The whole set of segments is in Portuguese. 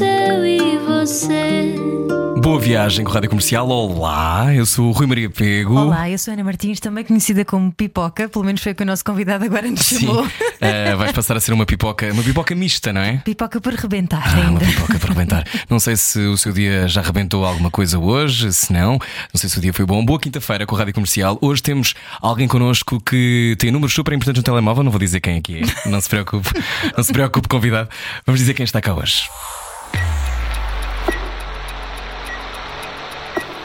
eu e você. Boa viagem com a Rádio Comercial. Olá, eu sou o Rui Maria Pego. Olá, eu sou Ana Martins, também conhecida como Pipoca, pelo menos foi o que o nosso convidado agora nos Sim, chamou. eh, vais passar a ser uma pipoca, uma pipoca mista, não é? Pipoca por rebentar Ah, uma ainda. pipoca para arrebentar. Não sei se o seu dia já arrebentou alguma coisa hoje, se não, não sei se o dia foi bom. Boa quinta-feira com a Rádio Comercial. Hoje temos alguém connosco que tem números super importantes no telemóvel, não vou dizer quem é que é, não se preocupe, não se preocupe, convidado. Vamos dizer quem está cá hoje.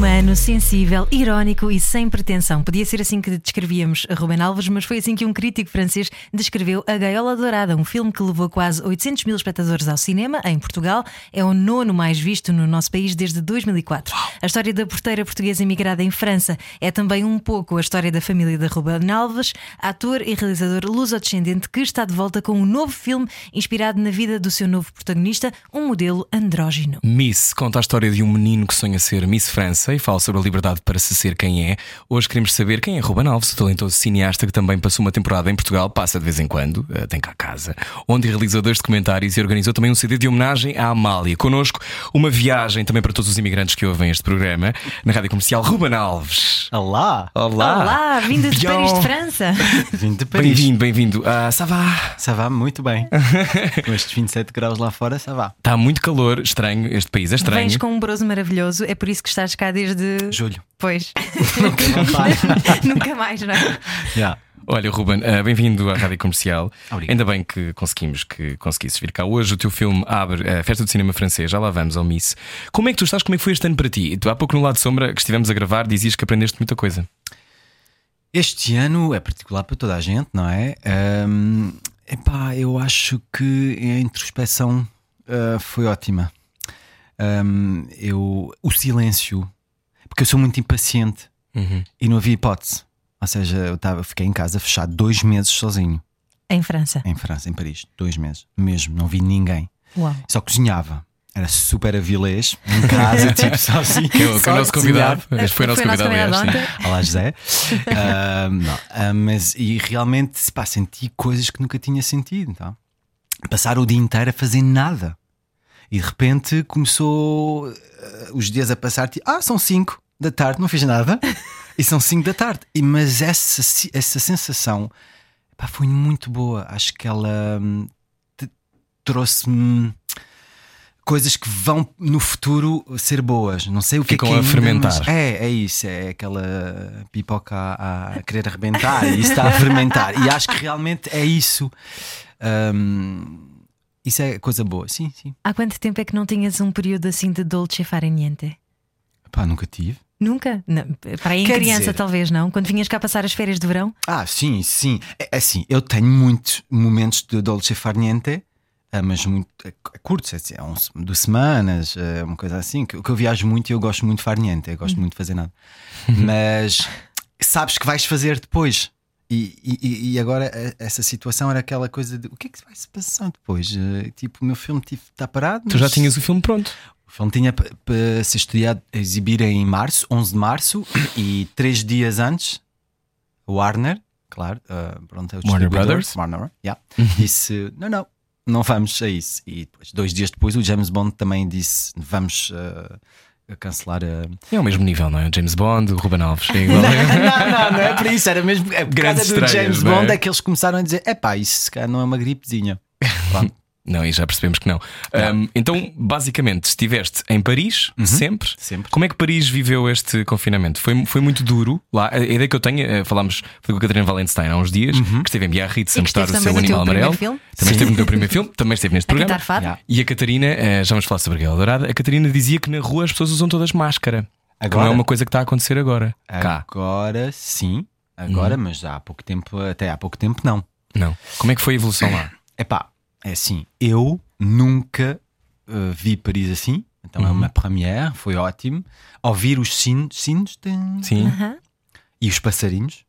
Humano, sensível, irónico e sem pretensão. Podia ser assim que descrevíamos a Ruben Alves, mas foi assim que um crítico francês descreveu A Gaiola Dourada, um filme que levou quase 800 mil espectadores ao cinema, em Portugal. É o nono mais visto no nosso país desde 2004. A história da porteira portuguesa imigrada em França é também um pouco a história da família de Ruben Alves, ator e realizador luso-descendente que está de volta com um novo filme inspirado na vida do seu novo protagonista, um modelo andrógino. Miss conta a história de um menino que sonha ser Miss França e fala sobre a liberdade para se ser quem é. Hoje queremos saber quem é Ruben Alves, o talentoso cineasta que também passou uma temporada em Portugal, passa de vez em quando, eh, tem cá casa, onde realizou dois documentários e organizou também um CD de homenagem à Amália. Connosco, uma viagem também para todos os imigrantes que ouvem este programa, na rádio comercial Ruben Alves. Olá! Olá! Olá, vindo de. Paris de França. Vim de Paris. Bem-vindo, bem-vindo. Ah, ça va? Ça va muito bem. Com estes 27 graus lá fora, ça va. Está muito calor, estranho, este país é estranho. Vens com um broso maravilhoso, é por isso que estás cá desde. Julho. Pois. Não para. Nunca mais, não é? Já. Olha, Ruben, ah, bem-vindo à Rádio Comercial. Obrigado. Ainda bem que conseguimos que conseguisses vir cá. Hoje o teu filme abre a Festa do Cinema Francês, já lá vamos ao Miss. Como é que tu estás? Como é que foi este ano para ti? Tu há pouco no lado de sombra que estivemos a gravar dizias que aprendeste muita coisa. Este ano é particular para toda a gente, não é? Ahm, epá, eu acho que a introspeção ah, foi ótima. Ahm, eu, o silêncio, porque eu sou muito impaciente e não havia hipótese. Ou seja, eu tava, fiquei em casa fechado dois meses sozinho, Em França. em França, em Paris. Dois meses, mesmo, não vi ninguém. Uau. Só cozinhava. Era super avilés, em casa, tipo, sozinho. Que é o, que é o nosso convidado. Este foi o nosso convidado, aliás. Olá, José. Ah, não, ah, mas e realmente pá, senti coisas que nunca tinha sentido. Então. Passar o dia inteiro a fazer nada. E de repente começou ah, os dias a passar, tipo, ah, são 5 da tarde, não fiz nada. E são 5 da tarde. E, mas essa, essa sensação pá, foi muito boa. Acho que ela hum, te- trouxe-me coisas que vão no futuro ser boas. Não sei o que Ficam é que a ainda, fermentar. É, é isso. É aquela pipoca a, a querer arrebentar e está a fermentar. E acho que realmente é isso. Hum, isso é coisa boa. Sim, sim. Há quanto tempo é que não tinhas um período assim de dolce far niente? Pá, nunca tive. Nunca? Não, para aí em Quer criança, dizer- talvez não? Quando vinhas cá passar as férias de verão? Ah, sim, sim. É assim, eu tenho muitos momentos de Dolce Far Niente, ah, mas muito é, curtos, é, assim, é um, de semanas, é uma coisa assim. Que, que eu viajo muito e eu gosto muito de Far Niente, eu gosto muito de fazer nada. mas sabes que vais fazer depois. E, e- e agora eh, essa situação era aquela coisa de o que é que vai se passar depois? Eh, Tipo, o meu filme está parado. Tu já mas- tinhas o filme pronto. o filme tinha para ser estudado, exibir em março, 11 de março, e três dias antes, Warner, claro, uh, pronto, é o Warner Brothers? Warner, yeah, disse: não, não, não vamos a isso. E depois, dois dias depois, o James Bond também disse: vamos uh, cancelar a. É o mesmo nível, não é? James Bond, o Ruben Alves. É igual. não, não, não é para isso, era mesmo. É por causa do James não é? Bond é que eles começaram a dizer: é pá, isso se calhar não é uma gripezinha. Pronto. Não, e já percebemos que não. Um, então, basicamente, estiveste em Paris sempre. sempre. Como é que Paris viveu este confinamento? Foi, foi muito duro lá. A ideia que eu tenho, eh, falámos foi com a Catarina Valenstein há uns dias, que esteve em Biarritz a mostrar o seu animal amarelo. Também esteve no teu primeiro filme, também esteve neste A programa. Yeah. E a Catarina, eh, já vamos falar sobre a Guerra Dourada, a Catarina dizia que na rua as pessoas usam todas máscara. Que não é Agora? uma coisa que está a acontecer agora. Cá. Agora sim, agora, Uhum. mas há pouco tempo, até há pouco tempo não. Não. Como é que foi a evolução lá? Epá, é assim, eu nunca uh, vi Paris assim, então Uhum. é uma première, foi ótimo. Ouvir os sinos, sinos tem- Sim. Aham. E os passarinhos.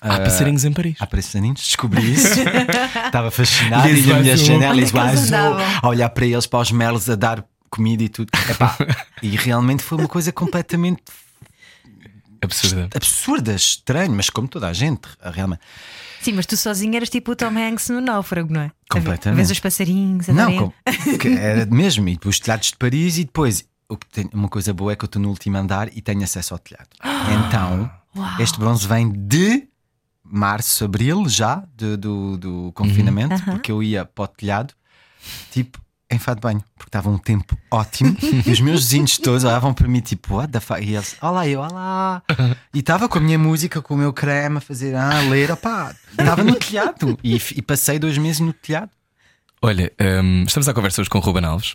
Há Ah, passarinhos em Paris. Há passarinhos, descobri isso. Estava fascinado e na minha janela, é a olhar para eles, para os merlos, a dar comida e tudo. Epá, e realmente foi uma coisa completamente Absurda. absurda, estranho, mas como toda a gente, realmente. Sim, mas tu sozinho eras tipo o Tom Hanks no náufrago, não é? Completamente. Vez os passarinhos, a Não, com- era mesmo. E depois os telhados de Paris e depois. Tem, uma coisa boa é que eu estou no último andar e tenho acesso ao telhado. Então, Uau. este bronze vem de março, abril já de- do, do confinamento, Aham. porque eu ia para o telhado, tipo, em fado de banho, porque estava um tempo ótimo e os meus vizinhos todos olhavam para mim, tipo, what the fuck? E eles, olá, eu, olá. E estava com a minha música, com o meu creme a fazer, ah, a ler, opá, estava no telhado e, e passei dois meses no telhado. Olha, hum, estamos à conversa hoje com o Ruben Alves.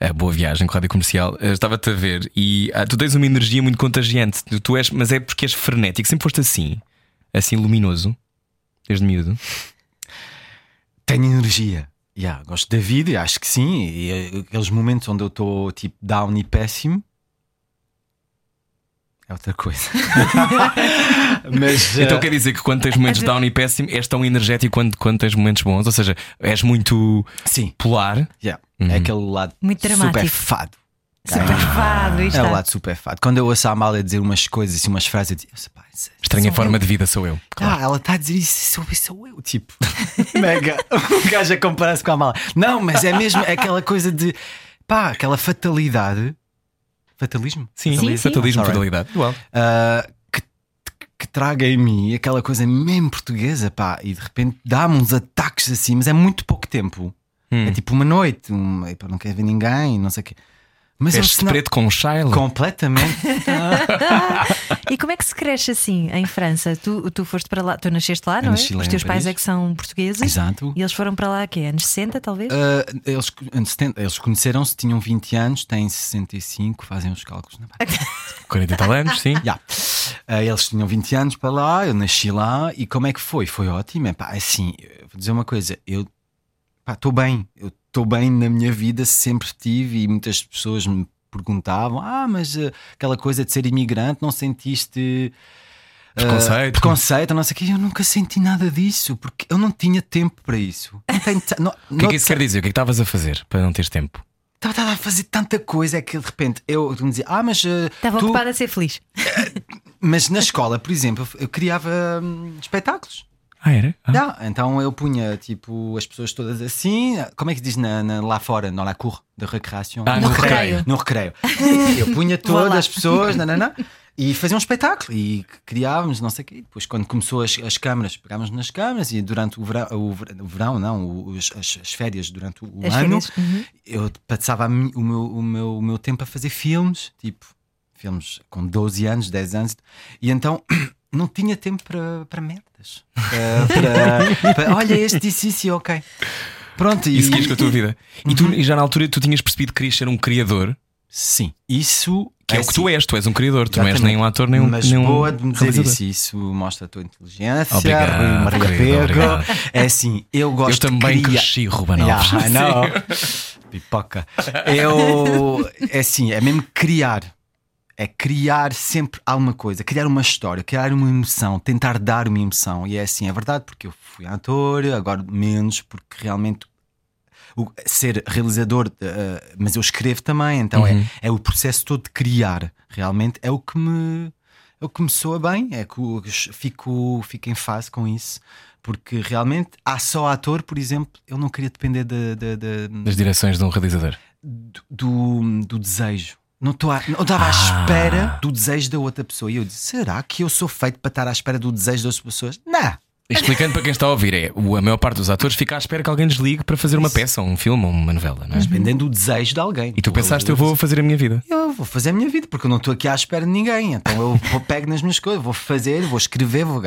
Eh, boa viagem com a rádio comercial. Eh, Estava-te a ver e ah, tu tens uma energia muito contagiante. Tu, tu és, mas é porque és frenético. Sempre foste assim, assim luminoso, desde miúdo. Tenho energia. Yeah, gosto da vida, e acho que sim. E aqueles momentos onde eu estou tipo down e péssimo é outra coisa. Mas Então eh, quer dizer que quando tens momentos down e péssimo, és tão energético quando, quando tens momentos bons. Ou seja, és muito sim, polar. yeah, é aquele lado Muito super dramático. fado. Super fado, É isto o lado super fado. Quando eu ouço a Amália dizer umas coisas, assim, umas frases, eu digo, "Pá, isso é- Estranha sou forma eu." de vida sou eu. Claro. Ah, ela está a dizer isso, sou, sou eu, tipo, mega. O gajo a comparar-se com a mala. Não, mas é mesmo aquela coisa de pá, aquela fatalidade. Fatalismo? Sim, Sim, sim. fatalismo, fatalidade. Igual. Ah, que, que traga em mim aquela coisa mesmo portuguesa, pá, e de repente dá-me uns ataques assim, mas é muito pouco tempo. Hum. É tipo uma noite, um, não quer ver ninguém, não sei o quê. Mas Veste senão- preto com Shiloh. completamente. E como é que se cresce assim em França? Tu, tu foste para lá, tu nasceste lá, não é? Os teus pais é que são portugueses Exato. e eles foram para lá quê? Anos 60, talvez? Ah, eles, anos 70, eles conheceram-se, tinham 20 anos, têm 65, fazem os cálculos na barra. 40 e tal anos, sim. Ya. Ah, eles tinham 20 anos para lá, eu nasci lá e como é que foi? Foi ótimo. É pá, assim, vou dizer uma coisa, eu estou bem, eu estou bem na minha vida, sempre tive e muitas pessoas me perguntavam: ah, mas ah, aquela coisa de ser imigrante, não sentiste. ah, Preconceito. preconceito, não sei o que, eu nunca senti nada disso, porque eu não tinha tempo para isso. Não não- O que é que isso quer dizer? O que é que estavas a fazer para não teres tempo? Estava a fazer tanta coisa é que de repente eu me dizia, ah, mas Estava tu, ocupada a ser feliz. mas na escola, por exemplo, eu criava hum, espetáculos. Ah, era? Ah. Não, então eu punha tipo as pessoas todas assim, como é que diz na, na- lá fora, na la cour de recreação? Ah, no recreio. No recreio. Eu punha todas as pessoas, nanana, e fazia um espetáculo e criávamos, não sei o quê. Depois, quando começou as, as câmaras, pegámos nas câmaras e durante o verão, o, ver- o verão não, os- as, as férias durante o As ano, férias, uhum. eu passava o meu, o, meu, o meu tempo a fazer filmes, tipo, filmes com 12 anos, 10 anos, e então não tinha tempo para, para merdas. Para, para- para, olha, este disse isso e ok. Pronto, e, E seguias com a tua vida. E, tu, e já na altura tu tinhas percebido que querias ser um criador, Sim, isso que é, o que tu és, tu és um criador, tu não és nem um ator, nem um. Mas nem boa de me dizer realizador. isso. Isso mostra a tua inteligência, Obrigado, Maria querido, Pego. obrigado. É assim, eu gosto Eu também de criar. cresci, Ruben Yeah, Alves. Pipoca. Eu. É assim, é mesmo criar. É criar sempre alguma coisa, criar uma história, criar uma emoção, tentar dar uma emoção. E é assim, é verdade, porque eu fui ator, agora menos, porque realmente o- ser realizador, eh, mas eu escrevo também, então Uhum. é, é o processo todo de criar. Realmente é o que me, é o que me soa bem, é que eu fico, fico em fase com isso. Porque realmente há só ator, por exemplo, eu não queria depender de- de- de- Das direções de um realizador. do, do desejo. Não estou a- não estava à Ah. espera do desejo da outra pessoa. E eu disse: será que eu sou feito para estar à espera do desejo das pessoas? Não. Explicando para quem está a ouvir, é o- a maior parte dos atores fica à espera que alguém desligue para fazer uma peça, um filme, ou uma novela, não é? Dependendo do desejo de alguém. E tu pensaste, eu vou fazer a minha vida. Eu vou fazer a minha vida, porque eu não estou aqui à espera de ninguém. Então eu vou pego nas minhas coisas, vou fazer, vou escrever, vou...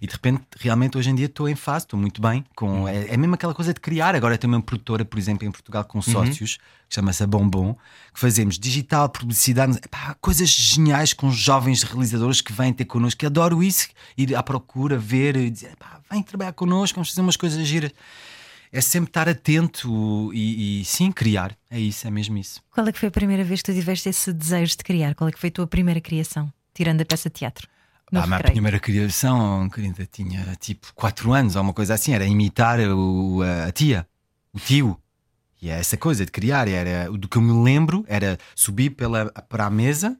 e de repente, realmente hoje em dia estou em fase, estou muito bem. Com... É, é mesmo aquela coisa de criar. Agora eu tenho uma produtora, por exemplo, em Portugal com sócios, que chama-se a Bombom, que fazemos digital, publicidade, coisas geniais com jovens realizadores que vêm ter connosco, que adoro isso, ir à procura, ver e dizer, vem trabalhar connosco, vamos fazer umas coisas giras. É sempre estar atento e, e sim, criar. É isso, é mesmo isso. Qual é que foi a primeira vez que tu tiveste esse desejo de criar? Qual é que foi a tua primeira criação, tirando a peça de teatro? no Ah, a minha primeira criação, querida, tinha tipo 4 anos ou uma coisa assim, era imitar o, a tia, o tio. E é essa coisa de criar, era do que eu me lembro era subir pela, para a mesa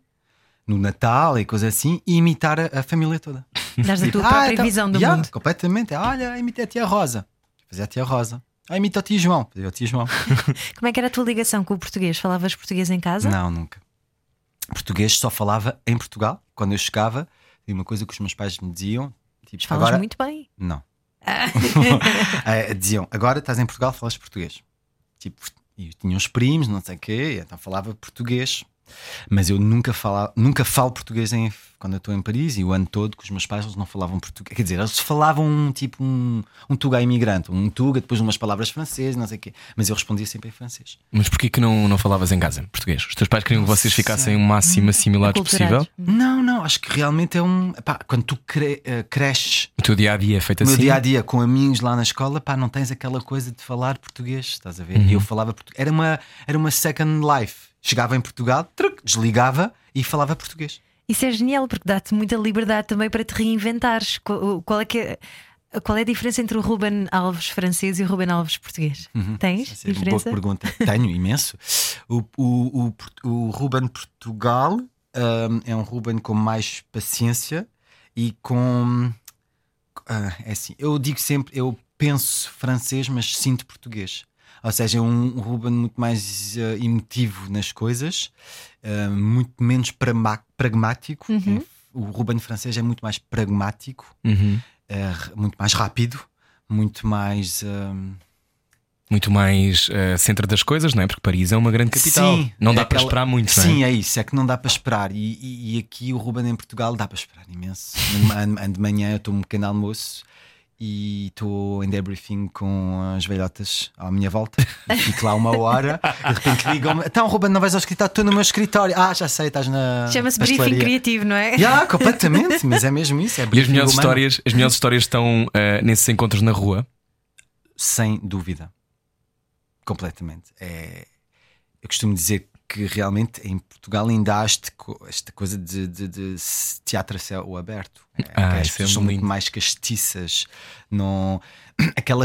no Natal e coisa assim e imitar a, a família toda. Dás a Tipo, tua "Ah, própria então- visão do Yeah, mundo. Completamente. Olha, imitei a tia Rosa. Fazia a tia Rosa. Ah, imita o tio João. Fazia o tio João. Como é que era a tua ligação com o português? Falavas português em casa? Não, nunca. Português só falava em Portugal. Quando eu chegava, e uma coisa que os meus pais me diziam: tipo, Falas agora. muito bem. Não. Eh, diziam, agora estás em Portugal, falas português. Tipo, e tinha uns primos, não sei o quê, então falava português. Mas eu nunca, fala, nunca falo português em, quando eu estou em Paris e o ano todo com os meus pais eles não falavam português. Quer dizer, eles falavam um, tipo um, um tuga imigrante, um tuga, depois umas palavras francesas, não sei o quê. Mas eu respondia sempre em francês. Mas porquê que não, não falavas em casa, português? Os teus pais queriam que vocês ficassem o máximo assimilados possível? Aculturados. Não, não, acho que realmente é um. Pá, quando tu cre- eh, cresces O teu dia a dia é feito O meu assim? dia a dia com amigos lá na escola, pá, não tens aquela coisa de falar português, estás a ver? E eu falava português. Era uma, era uma second life. Chegava em Portugal, truc, desligava e falava português. Isso é genial porque dá-te muita liberdade também para te reinventares. Qual, é que é, qual é a diferença entre o Ruben Alves francês e o Ruben Alves português? Tens Essa é uma boa diferença? pergunta. Tenho imenso. O, o, o, o Ruben Portugal hum, é um Ruben com mais paciência e com. ah, é assim, eu digo sempre, eu penso francês, mas sinto português. Ou seja, é um Ruben muito mais ah, emotivo nas coisas, ah, muito menos pragmático. Uhum. O Ruben francês é muito mais pragmático, Uhum. ah, muito mais rápido, muito mais. ah, Muito mais centro das coisas, não é? Porque Paris é uma grande capital. Sim, não é dá para aquela- esperar muito, não é? Sim, é isso, é que não dá para esperar. E, e- e aqui o Ruben em Portugal dá para esperar imenso. De manhã, eu estou um pequeno almoço e estou em debriefing com as velhotas à minha volta. Fico lá uma hora e de repente ligam-me: Então, Ruben, não vais ao escritório? Estou no meu escritório. Ah, já sei, estás na. Chama-se pastelaria." briefing criativo, não é? Yeah, completamente, mas é mesmo isso. É E as melhores humano. histórias, as melhores histórias estão eh, nesses encontros na rua. Sem dúvida. Completamente. É, eu costumo dizer que realmente em Portugal ainda há este esta coisa de, de- de teatro a céu aberto. É, Ah, as é pessoas são muito mais castiças. Não, aquela,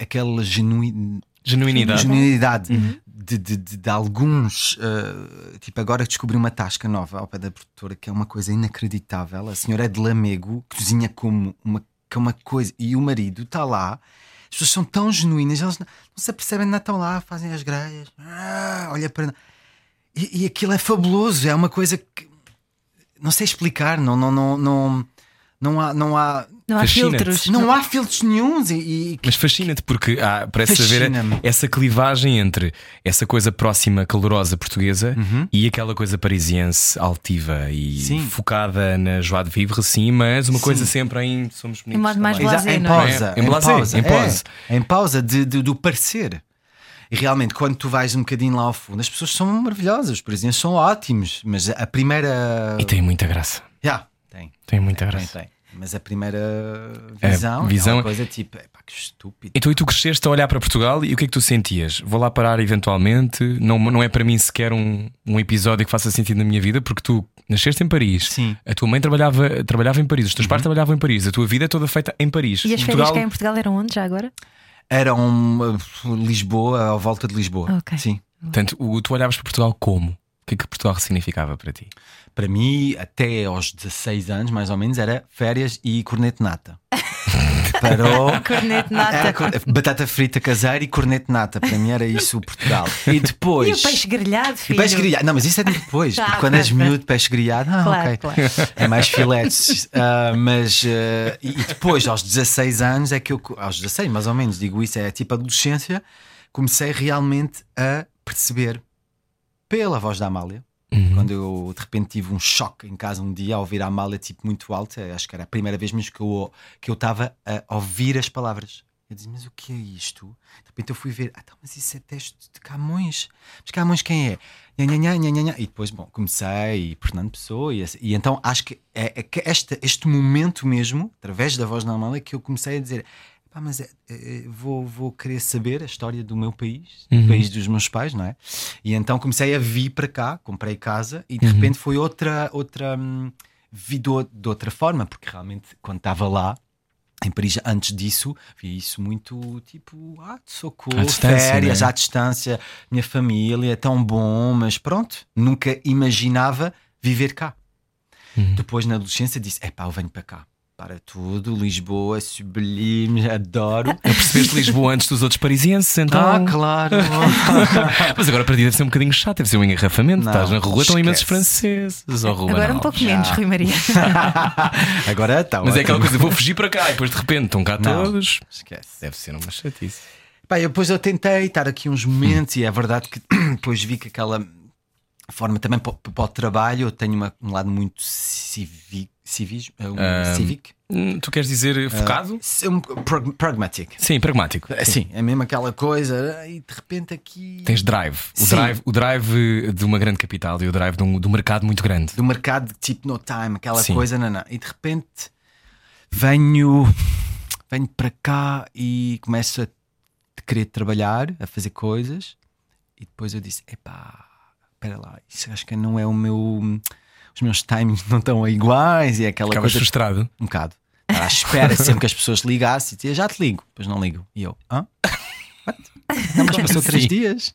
aquela genui- Genuinidade. genuinidade Uhum. de, de- de- de alguns. uh, tipo, agora descobri uma tasca nova ao pé da produtora que é uma coisa inacreditável. A senhora é de Lamego, cozinha como uma, que é uma coisa. E o marido está lá. As pessoas são tão genuínas, elas não, se apercebem, não estão lá, fazem as grelhas, ah, olha para. E, e aquilo é fabuloso, é uma coisa que não sei explicar, não, não, não, não, não há. Não há Não há filtros. não há filtros nenhuns e, e- Mas fascina-te porque há, parece haver essa clivagem entre essa coisa próxima, calorosa portuguesa e aquela coisa parisiense altiva e Uhum. Sim. focada na joie de vivre, sim, mas uma coisa sempre em somos bonitos. modo mais blasé, em é? pausa, Em blasé, pausa, em pause. é, em pausa de, de- do parecer. E realmente, quando tu vais um bocadinho lá ao fundo, as pessoas são maravilhosas, os presidentes são ótimos, mas a primeira. E tem muita graça. Já, tem. Tem muita Tem, graça. tem. Mas a primeira É, visão, visão- é uma coisa tipo, epá, que estúpido. Então, e tu cresceste a olhar para Portugal e o que é que tu sentias? Vou lá parar eventualmente? Não, não é para mim sequer um, um episódio que faça sentido na minha vida, porque tu nasceste em Paris, Sim. Uhum. a tua mãe trabalhava, trabalhava em Paris, os teus pais trabalhavam em Paris, a tua vida é toda feita em Paris. E as férias Portugal, cá em Portugal eram onde já agora? Era um, uh, Lisboa, à volta de Lisboa. Ok. Sim. Portanto, o- tu olhavas para Portugal como? O que é que Portugal significava para ti? Para mim, até aos 16 anos, mais ou menos, era férias e corneto nata. Parou. Nata. Era cor- batata frita caseira e corneto nata. Para mim era isso o Portugal. E depois. E o peixe grelhado, E filho? peixe grelhado. Não, mas isso é depois. Ah, porque quando és ok. miúdo, peixe grelhado. Ah, Claro, ok. claro. É mais filetes. Ah, mas. e e depois, aos 16 anos, é que eu. Aos 16, mais ou menos, digo isso, é tipo adolescência. Comecei realmente a perceber pela voz da Amália. Uhum. Quando eu de repente tive um choque em casa um dia ao ouvir a Amália tipo muito alta, acho que era a primeira vez mesmo que eu que eu estava a ouvir as palavras. Eu disse, mas o que é isto? De repente eu fui ver, ah, então, mas isso é texto de Camões. Mas Camões quem é? Nha, nha, nha. E depois, bom, comecei e Fernando Pessoa, e, e então acho que é, é que esta, este momento mesmo, através da voz da Amália, que eu comecei a dizer. Pá, mas é, é, vou, vou querer saber a história do meu país, do país dos meus pais, não é? E então comecei a vir para cá, comprei casa e de repente foi outra. outra hum, vi do, de outra forma, porque realmente quando estava lá. Em Paris, antes disso, vi isso muito tipo, ah, socorro, À férias, né? à distância, minha família, é tão bom, mas pronto, nunca imaginava viver cá. Uhum. Depois, na adolescência, disse: é pá, eu venho para cá, para tudo, Lisboa, sublime, adoro. Percebeste Lisboa antes dos outros parisienses, então. Ah, claro. Mas agora para ti deve ser um bocadinho chato, deve ser um engarrafamento. Não, Estás na rua, estão imensos franceses. Oh, Ruben Agora um Alves. pouco menos, Rui Maria. Agora está. Mas é aquela coisa, vou fugir para cá e depois de repente estão cá Não. todos. Esquece. Deve ser uma chatice. Eu depois eu tentei estar aqui uns momentos e é verdade que depois vi que aquela forma também para, o- para o trabalho eu tenho uma- um lado muito civi, civis, um, Ah, civic, Hum, Tu queres dizer focado? um, prag- pragmatic. Sim, pragmático. Sim, é mesmo aquela coisa e de repente aqui Tens drive. O Sim. drive. o drive de uma grande capital e o drive de um, de um mercado muito grande. do mercado tipo no time, aquela Sim. coisa, não, não. E de repente venho, venho para cá e começo a querer trabalhar, a fazer coisas, e depois eu disse: epá, espera lá, isso acho que não é o meu. Os meus timings não estão iguais e é aquela Ficavas coisa. frustrado. Um bocado. Estava à espera sempre que as pessoas ligassem e dizia, já te ligo, depois não ligo. E eu, hã? What? Não, mas passou três dias.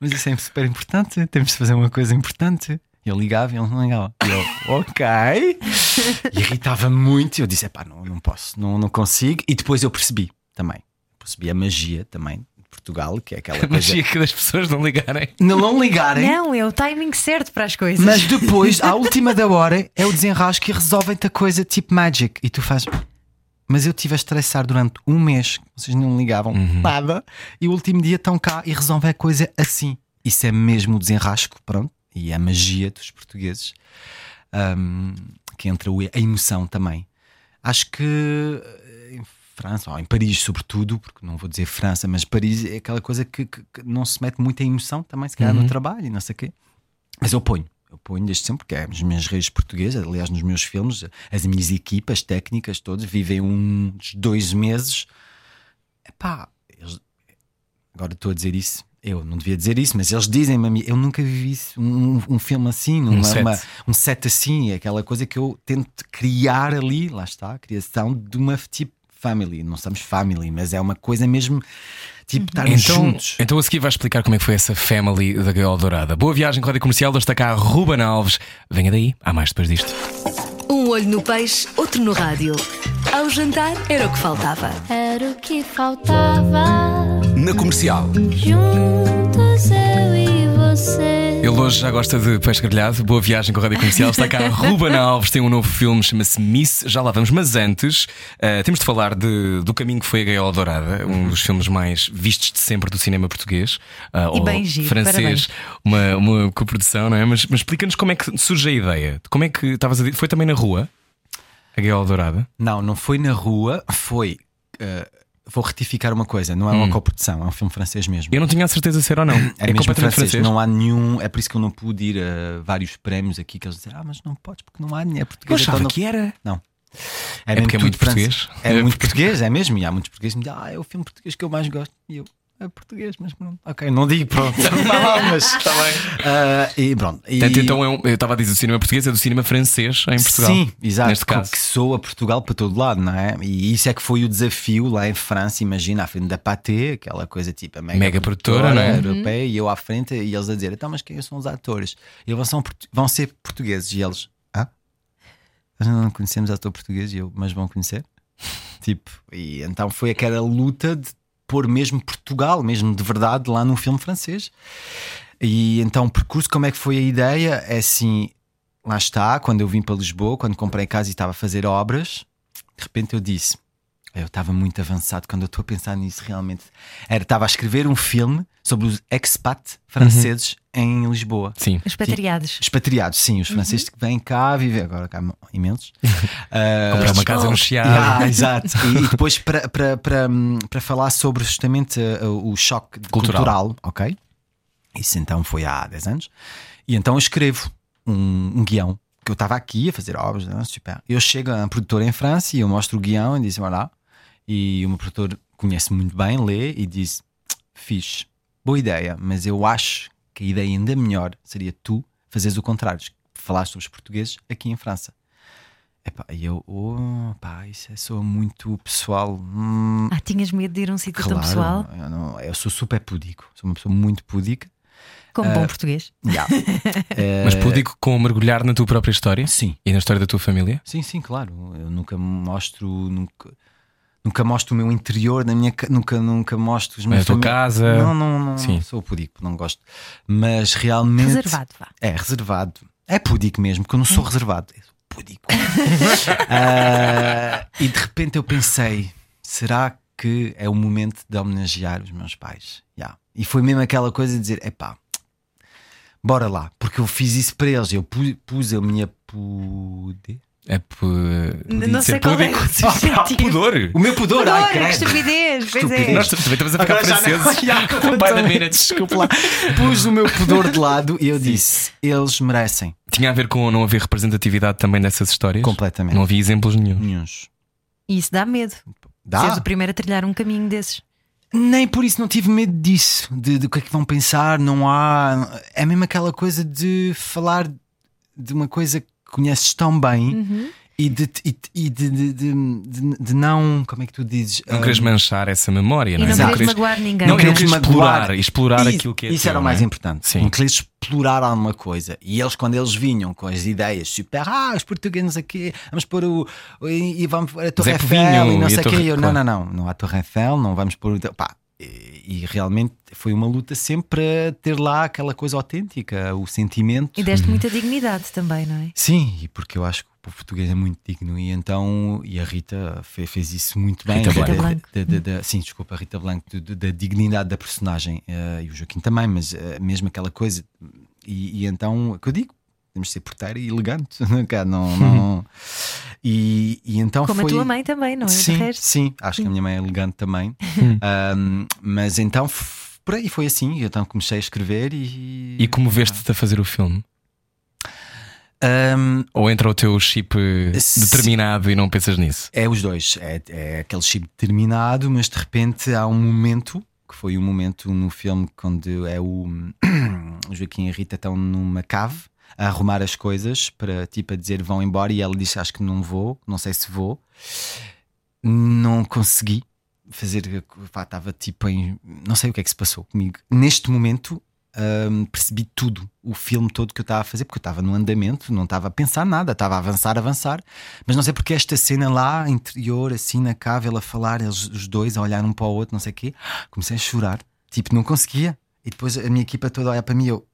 Mas isso é super importante, temos de fazer uma coisa importante. Eu ligava e ele não ligava. E eu, ok. E irritava muito. E eu disse, pá, não, não posso, não, não consigo. E depois eu percebi também. Percebi a magia também Portugal, que é aquela coisa. magia que das pessoas não ligarem. Não, não ligarem. Não, é o timing certo para as coisas. Mas depois, à última da hora, é o desenrasco e resolvem-te a coisa tipo magic. E tu fazes. Mas eu estive a estressar durante um mês, vocês não ligavam nada, e o último dia estão cá e resolvem a coisa assim. Isso é mesmo o desenrasco, pronto, e é a magia dos portugueses, hum, que entra o- a emoção também. Acho que França, ou em Paris, sobretudo, porque não vou dizer França, mas Paris é aquela coisa que, que- que não se mete muita emoção também, se calhar no trabalho e não sei o quê. Mas eu ponho, eu ponho desde sempre, porque é as minhas redes portuguesas, aliás, nos meus filmes, as minhas equipas técnicas todas vivem uns dois meses. Epá, eles, agora estou a dizer isso. Eu não devia dizer isso, mas eles dizem-me a mim, eu nunca vivi isso, um, um filme assim, numa, set. uma- um set assim, é aquela coisa que eu tento criar ali, lá está, a criação de uma tipo family. Não somos family, mas é uma coisa mesmo tipo estarmos Então, juntos. então a seguir vais explicar como é que foi essa family da Gaiola Dourada. Boa viagem com a Rádio Comercial, hoje está cá Ruben Alves. Venha daí, há mais depois disto. Um olho no peixe, outro no rádio. Ao jantar era o que faltava. Era o que faltava. Na comercial. Juntos eu e você. Ele hoje já gosta de peixe grelhado. Boa viagem com a Rádio Comercial. Está cá Ruben Alves, tem um novo filme, chama-se Miss. Já lá vamos, mas antes eh, temos de falar de- do caminho que foi a Gaiola Dourada, um dos filmes mais vistos de sempre do cinema português. ah, E ou bem giro, francês, uma, uma coprodução, não é? Mas, mas explica-nos como é que surge a ideia. Como é que estavas a dizer? Foi também na rua? A Gaiola Dourada? Não, não foi na rua, foi. eh, vou retificar uma coisa, não é uma coprodução, é um filme francês mesmo. Eu não tinha a certeza se era ou não. É, é mesmo francês. francês. Não há nenhum. É por isso que eu não pude ir a vários prémios aqui que eles dizem, ah, mas não podes porque não há. É Eu português. achava então não... que era. Não. É porque é muito francês. português? É É muito porque- português, é mesmo. E há muitos portugueses que me dizem, ah, é o filme português que eu mais gosto. E eu, é português, mas pronto. Ok, não digo, pronto. não, mas está bem. e pronto. E... Então é um- eu estava a dizer o cinema português é do cinema francês em Portugal. Sim, exato. Neste caso. Que soa Portugal para todo lado, não é? E isso é que foi o desafio lá em França. Imagina, à frente da Pathé, aquela coisa tipo a mega, Mega produtora, não é? europeia, e eu à frente e eles a dizer: então, mas quem são os atores? E eles vão, portu- vão ser portugueses. E eles, ah? Nós não conhecemos ator português, e eu, mas vão conhecer? tipo, e então foi aquela luta de pôr mesmo Portugal, mesmo de verdade, lá num filme francês. E então o percurso, como é que foi a ideia? É assim, lá está, quando eu vim para Lisboa, quando comprei casa e estava a fazer obras, de repente eu disse. Eu estava muito avançado quando eu estou a pensar nisso realmente. Era, estava a escrever um filme sobre os expat franceses em Lisboa. Sim. Expatriados. Expatriados, sim, os franceses que vêm cá viver, agora cá imensos. Ah, Comprar uma casa no Chiado. Yeah, exato. E, e depois para, para, para, para falar sobre justamente uh, o choque Cultural. cultural. ok? Isso então foi há 10 anos. E então eu escrevo um, um guião que eu estava aqui a fazer obras, né? super. Eu chego a um produtor em França e eu mostro o guião e disse: Olá. E o meu produtor conhece muito bem, lê e diz: Fixe, boa ideia, mas eu acho que a ideia ainda melhor seria tu fazeres o contrário, falar sobre os portugueses aqui em França. Epá, e eu, oh, pá, isso é só muito pessoal. Hum, Ah, tinhas medo de ir a um sítio tão claro, pessoal? Eu, não- eu sou super pudico, sou uma pessoa muito pudica. Como Ah, bom português. Yeah. Eh, Mas pudico com mergulhar na tua própria história Sim, e na história da tua família? sim, sim, claro. Eu nunca mostro, nunca, nunca mostro o meu interior, na minha, ca- nunca, nunca mostro os meus A tua casa? Não, não, não, Sim. sou pudico, não gosto. Mas realmente. Reservado, vá. É, reservado. É pudico mesmo, porque eu não sou Hum. reservado. Eu sou pudico. Ah, e de repente eu pensei: será que é o momento de homenagear os meus pais? Yeah. E foi mesmo aquela coisa de dizer: epá, bora lá, porque eu fiz isso para eles. Eu pu- pus a minha pude. É pu... Não sei qual é o substantivo. Pudor. O meu pudor, Pudor, ai, que credo. estupidez, pois é. Estupidez. Nós também estamos a ficar Agora já não- franceses. Já, Pai da completamente. mina, desculpa lá. Pus o meu pudor de lado e eu disse: eles merecem. Tinha a ver com não haver representatividade também nessas histórias? Completamente. Não havia exemplos nenhum. Nenhuns. E isso dá medo. Dá? Seres o primeiro a trilhar um caminho desses. Nem por isso não tive medo disso, de, de o que é que vão pensar, não há. É mesmo aquela coisa de falar de uma coisa que conheces tão bem Uhum. e, de, e, e de, de, de, de- de não. Como é que tu dizes? Não queres manchar essa memória, E não é? não Exato. queres magoar ninguém. Não, não queres queres explorar, explorar E- aquilo que é Isso teu, era o não é? mais importante. Sim. Não querias explorar alguma coisa. E eles, quando eles vinham com as ideias super, ah, os portugueses aqui, vamos pôr o. e, e vamos pôr a Torre Zé Eiffel Povinho e não e sei o quê. Torre- E. Não, não, não, não há Torre Eiffel, não vamos pôr. o- Pá, e, realmente foi uma luta sempre para ter lá aquela coisa autêntica, o sentimento. E deste muita dignidade também, não é? Sim, e porque eu acho que o povo português é muito digno e então e a Rita fe- fez, isso muito bem. Rita Da- Blanco. da- Rita da- da- da- sim, desculpa, a Rita Blanco, da dignidade da personagem eh, e o Joaquim também, mas eh, mesmo aquela coisa. E, e então, o que eu digo, temos de ser porteiro e elegante. Cá não, não- e, e então Como foi. a tua mãe também, não é? Sim, sim, acho que a minha mãe é elegante também. Ahm, mas então, por aí foi assim. Eu então comecei a escrever e. E comoveste-te a fazer o filme? Ahm, Ou entra o teu chip determinado e não pensas nisso? É os dois. É, é aquele chip determinado, mas de repente há um momento que foi um momento no filme quando é o, o Joaquim e a Rita estão numa cave a arrumar as coisas para tipo a dizer vão embora e ela disse acho que não vou, não sei se vou. Não consegui fazer, estava tipo em. Não sei o que é que se passou comigo. Neste momento hum, percebi tudo, o filme todo que eu estava a fazer, porque eu estava no andamento, não estava a pensar nada, estava a avançar, avançar. Mas não sei porque esta cena lá, interior, assim na cave, ele a falar, eles os dois a olhar um para o outro, não sei o quê, comecei a chorar, tipo, não conseguia. E depois a minha equipa toda a olhar para mim eu.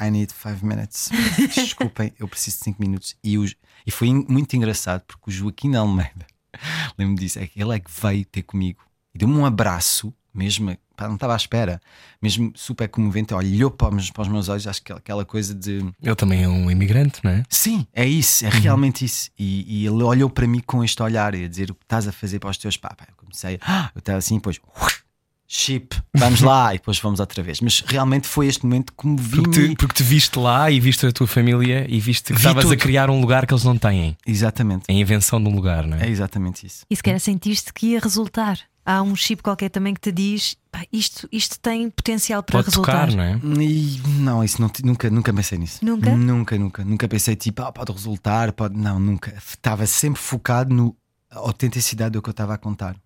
I need five minutes. Desculpem, eu preciso de cinco minutos. E, os- e foi muito engraçado porque o Joaquim Almeida, lembro-me disso, é que ele é que veio ter comigo e deu-me um abraço, mesmo, pá, não estava à espera, mesmo super comovente, olhou para os, para os meus olhos, acho que aquela coisa de Ele também é um imigrante, não é? sim, é isso, é realmente isso. E, e ele olhou para mim com este olhar e a dizer o que estás a fazer para os teus pá, pá. Eu comecei, ah, eu estava assim, depois chip, vamos lá, e depois vamos outra vez. Mas realmente foi este momento que me vi. Porque te, porque te viste lá e viste a tua família e viste que Vi estavas a criar um lugar que eles não têm. Exatamente, A invenção de um lugar, não é é? exatamente isso. E se calhar sentiste que ia resultar. Há um chip qualquer também que te diz "Pá, isto, isto tem potencial para Pode resultar. tocar, não é? E não, isso não, nunca, nunca pensei nisso. Nunca? Nunca, nunca. Nunca pensei tipo, ah, pode resultar, pode. Não, nunca. Estava sempre focado no a autenticidade do que eu estava a contar.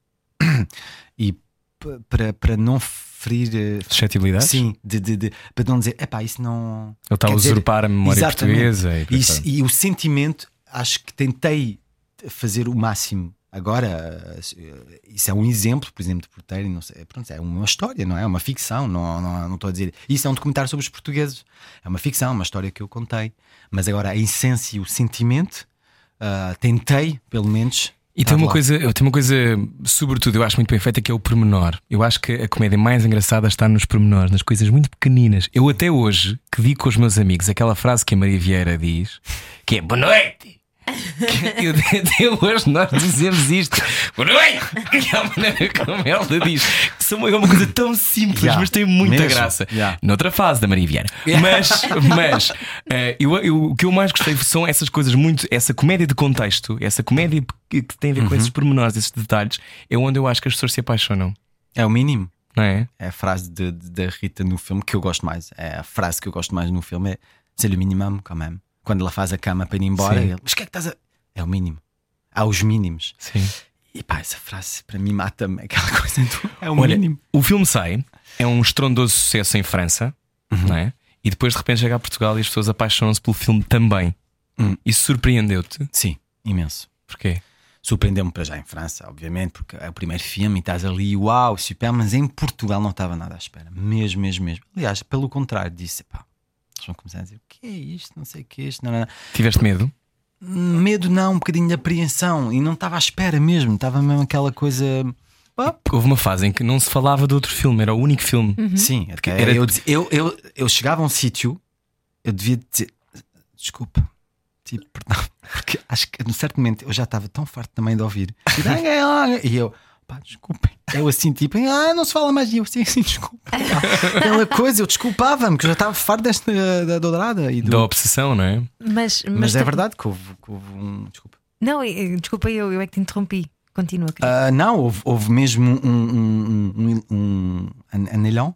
E para para não ferir. eh, Suscetibilidades? Sim, de, de, de- para não dizer, epá, isso não. Ele está a dizer, usurpar a memória portuguesa. E, Isso, e o sentimento, acho que tentei fazer o máximo. Agora, eh, isso é um exemplo, por exemplo, de porteiro, não sei, pronto, é uma história, não é? É uma ficção, não, não, não estou a dizer. Isso é um documentário sobre os portugueses, é uma ficção, uma história que eu contei. Mas agora, a essência e o sentimento, ah, tentei, pelo menos. E tem estar uma, lá. coisa, tem uma coisa, sobretudo, eu acho muito bem feita, que é o pormenor. Eu acho que a comédia mais engraçada está nos pormenores, nas coisas muito pequeninas. Eu até hoje, que digo com os meus amigos aquela frase que a Maria Vieira diz, que é boa noite. Que eu, até hoje nós dizemos isto, que é a maneira como ela diz. Que são- é uma coisa tão simples, Yeah, mas tem muita mesmo, graça. yeah. Noutra fase da Maria Vieira. Mas, mas eh, eu, eu- o que eu mais gostei são essas coisas muito, essa comédia de contexto, essa comédia que, tem a ver Uhum. com esses pormenores, esses detalhes, é onde eu acho que as pessoas se apaixonam, É o mínimo. não é? É a frase da Rita no filme que eu gosto mais. É a frase que eu gosto mais no filme é C'est le minimum, quand même. Quando ela faz a cama para ir embora, Sim. ele, mas o que é que estás a. É o mínimo. Há os mínimos. Sim. E pá, essa frase para mim mata-me. Aquela coisa do. É o Olha, mínimo. o filme sai, é um estrondoso sucesso em França, Uhum. não é? E depois de repente chega a Portugal e as pessoas apaixonam-se pelo filme também. Hum. Isso surpreendeu-te? Sim, imenso. Porquê? Surpreendeu-me para já em França, obviamente, porque é o primeiro filme e estás ali, uau, super, mas em Portugal não estava nada à espera. Mesmo, mesmo, mesmo. Aliás, pelo contrário, disse, pá, eles vão começar a dizer, o que é isto? Não sei o que é isto. Não, não, não. Tiveste medo? Medo não, um bocadinho de apreensão. E não estava à espera mesmo. Estava mesmo aquela coisa. pá, Houve uma fase em que não se falava de outro filme, era o único filme. Sim, até era- eu, eu, eu, eu chegava a um sítio, eu devia dizer desculpa, tipo, perdão, porque acho que num certo momento eu já estava tão farto também de ouvir. E eu, pá, desculpem. Eu assim, tipo, ah, não se fala mais. E eu assim, assim desculpa. Aquela coisa, eu desculpava-me, que eu já estava farto desta da dourada. E do... Da obsessão, não é? Mas, Mas é tam- verdade que houve, que houve um. Desculpa. Não, desculpa, eu, eu é que te interrompi. Continua, querido. Ah, não, houve, houve mesmo um, um, um, um, um anelão.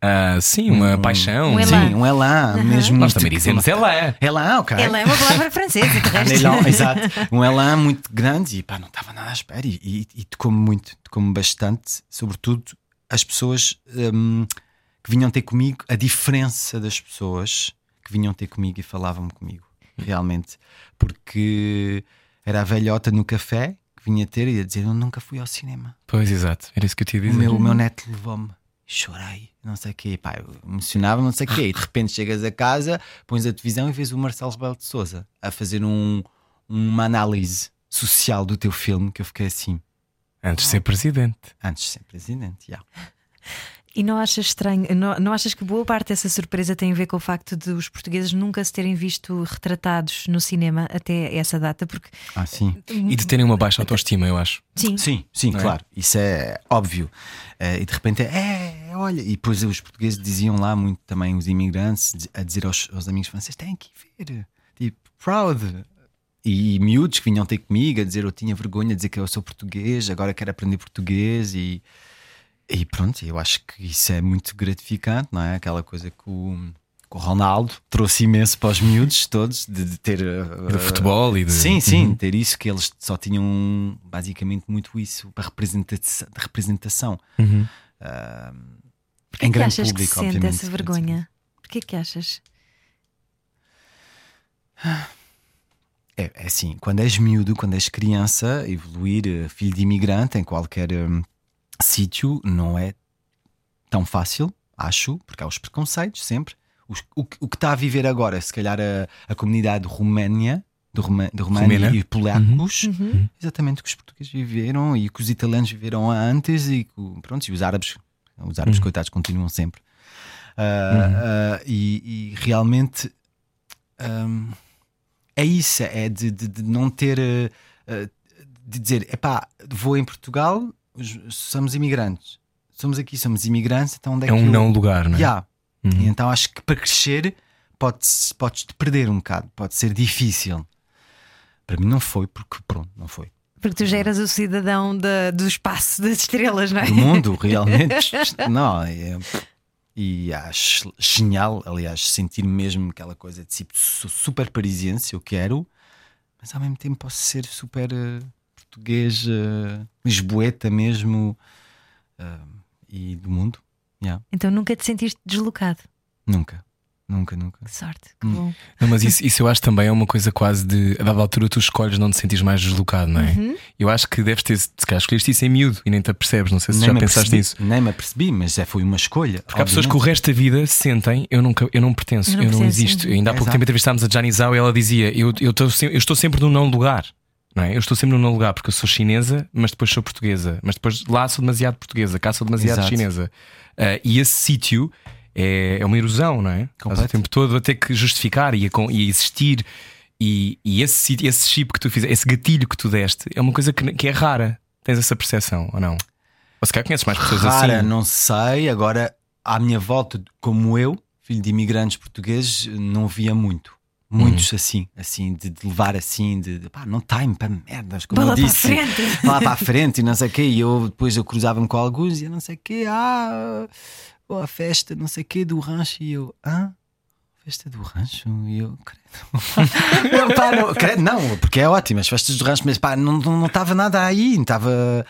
Ah, sim, uma paixão. Um elan. Sim, um elan. Mesmo Nós também dizemos ela. Elan, ok. É uma palavra francesa, de resto. Exato. Um elan muito grande e pá, não estava nada à espera. E, e, e tocou-me muito, tocou-me bastante, sobretudo as pessoas hum, que vinham ter comigo, a diferença das pessoas que vinham ter comigo e falavam comigo, realmente. Porque era a velhota no café que vinha ter e ia dizer: Eu nunca fui ao cinema. Pois, exato, era isso que eu te ia O dizer. meu, o meu neto levou-me. Chorei, não sei o quê. Pá, eu emocionava, não sei o quê. E de repente chegas a casa, pões a televisão e vês o Marcelo Rebelo de Souza a fazer um, uma análise social do teu filme. Que eu fiquei assim, Antes de ser presidente. antes de ser presidente. já. E não achas estranho, não, não achas que boa parte dessa surpresa tem a ver com o facto de os portugueses nunca se terem visto retratados no cinema até essa data? Porque Ah, sim. E de terem uma baixa autoestima, eu acho. sim, Sim, sim, Não é? claro. Isso é óbvio. Eh, e de repente é, olha. E depois os portugueses diziam lá muito também, os imigrantes, a dizer aos, aos amigos franceses: têm que ver. Tipo, proud. E, miúdos que vinham ter comigo a dizer eu tinha vergonha de dizer que eu sou português, agora quero aprender português e, e pronto, eu acho que isso é muito gratificante, não é? Aquela coisa que o, que o Ronaldo trouxe imenso para os miúdos todos de, de ter E do uh, futebol e de. Sim, sim, Uhum. ter isso que eles só tinham basicamente muito isso para representação, de representação. Uhum. Ah, Porquê em que grande achas público, que sente obviamente. essa vergonha? Porquê que achas? É, é assim, quando és miúdo, quando és criança, evoluir eh, filho de imigrante em qualquer hum, sítio não é tão fácil, acho, porque há os preconceitos sempre. Os- o, que- o que está a viver agora, se calhar a, a comunidade Roménia, de, Roma, de România Romena. e polacos, Uhum. exatamente o que os portugueses viveram e que os italianos viveram antes e que, pronto, e os árabes, os árabes coitados continuam sempre. Ah, ah, e, e realmente hum, é isso, é de, de- de não ter eh, de dizer, epá, vou em Portugal, os- somos imigrantes, somos aqui, somos imigrantes, então onde é, É que um eu... não lugar, não é? Yeah. Uhum. Então acho que para crescer podes, podes te perder um bocado, pode ser difícil. Para mim não foi, porque pronto, não foi. Porque tu já eras o cidadão da- do espaço das estrelas, não é? do mundo, realmente. não, é, e acho genial, aliás, sentir mesmo aquela coisa de tipo, sou super parisiense, eu quero, mas ao mesmo tempo posso ser super eh, português, eh, lisboeta mesmo, eh, e do mundo. Yeah. Então nunca te sentiste deslocado. Nunca, nunca, nunca. Que sorte, que Hum. bom. Não, mas isso, isso eu acho também é uma coisa quase de. A dada altura tu escolhes não te sentires mais deslocado, não é? Uhum. Eu acho que deves ter, se calhar, escolheste isso em miúdo e nem te apercebes. Não sei se já me pensaste apercebi, nisso. Nem me apercebi, mas é, foi uma escolha. Porque há pessoas que o obviamente. resto da vida sentem eu, nunca, eu não pertenço, Eu eu não não, pertenço, existo. uhum. Ainda há pouco Exato. tempo entrevistámos a Jani Zhao e ela dizia: eu, eu, estou se- eu estou sempre no não lugar. Não é? Eu estou sempre no não lugar porque eu sou chinesa, mas depois sou portuguesa. Mas depois lá sou demasiado portuguesa, cá sou demasiado Exato. chinesa. Ah, e esse sítio é, é uma erosão, não é? Estás o Completo. tempo todo a ter que justificar e a, e a existir. E, e esse, esse chip que tu fizeste, esse gatilho que tu deste, é uma coisa que, que é rara. Tens essa percepção ou não? Ou se calhar conheces mais pessoas Rara, assim? não sei. Agora, à minha volta, como eu, filho de imigrantes portugueses, não via muito. Uhum. Muitos assim, assim, de, de levar assim, de, de pá, não time para merdas, como Bola eu para a disse. frente. Lá para a frente e não sei o quê. E eu depois eu cruzava-me com alguns e eu não sei o quê. Ah, ou a festa, não sei o quê, do rancho. E eu, hã? festa do rancho? E eu, credo. não, pá, não, credo, não, porque é ótimo, as festas do rancho, mas pá, não estava não, estava nada aí, não estava.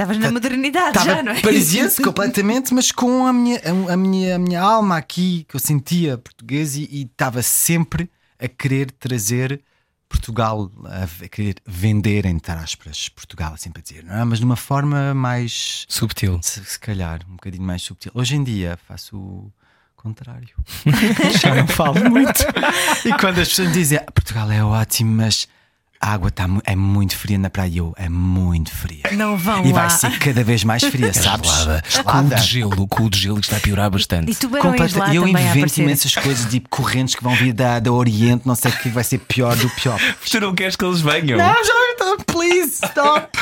Estavas na modernidade Estava já, não é? parisiense completamente, mas com a minha, a, a minha, a minha alma aqui, que eu sentia português e estava sempre a querer trazer Portugal, a, a querer vender, entre aspas, Portugal, sempre a dizer, não é? mas de uma forma mais, Subtil. se, se calhar, um bocadinho mais subtil. Hoje em dia faço o contrário. Já não falo muito. E quando as pessoas dizem "Ah, Portugal é ótimo, mas a água tá, é muito fria na praia, eu é muito fria. Não vão E lá. vai ser cada vez mais fria, sabes? Gelada. Com o de gelo, com o de gelo está a piorar bastante. E tubarões Completa- lá eu invento imensas coisas, tipo correntes que vão vir da, da Oriente, não sei o que vai ser pior do pior. Tu não queres que eles venham? Não, já, please, stop.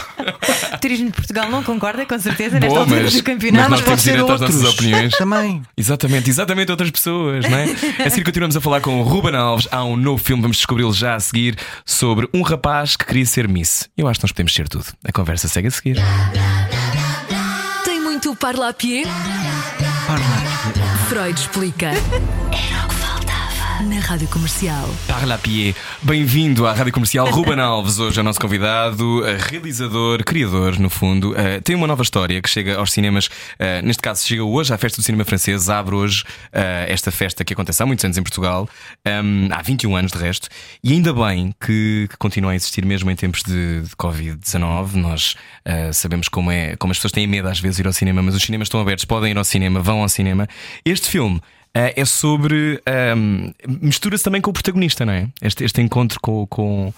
O Turismo de Portugal não concorda, com certeza, nesta Boa, altura mas- do mas campeonato. nós pode temos ser direito às nossas opiniões. Também. Exatamente, exatamente outras pessoas, não é? A seguir continuamos a falar com o Ruben Alves. Há um novo filme, vamos descobri-lo já a seguir, sobre um rapaz que queria ser Miss. Eu acho que nós podemos ser tudo. A conversa segue a seguir. Tem muito parlapié? Freud explica. Era o que faltava. Na Rádio Comercial. Parla Pied. Bem-vindo à Rádio Comercial. Ruben Alves, hoje é o nosso convidado, eh, realizador, criador, no fundo. Eh, tem uma nova história que chega aos cinemas. eh, neste caso, chega hoje à Festa do Cinema Francês. Abre hoje eh, esta festa que acontece há muitos anos em Portugal. Ehm, há 21 anos, de resto. E ainda bem que, que continua a existir mesmo em tempos de, de Covid-19. Nós sabemos como é, como as pessoas têm medo às vezes de ir ao cinema, mas os cinemas estão abertos, podem ir ao cinema, vão ao cinema. Este filme. Uh, é sobre. um, Mistura-se também com o protagonista, não é? Este, este encontro com, com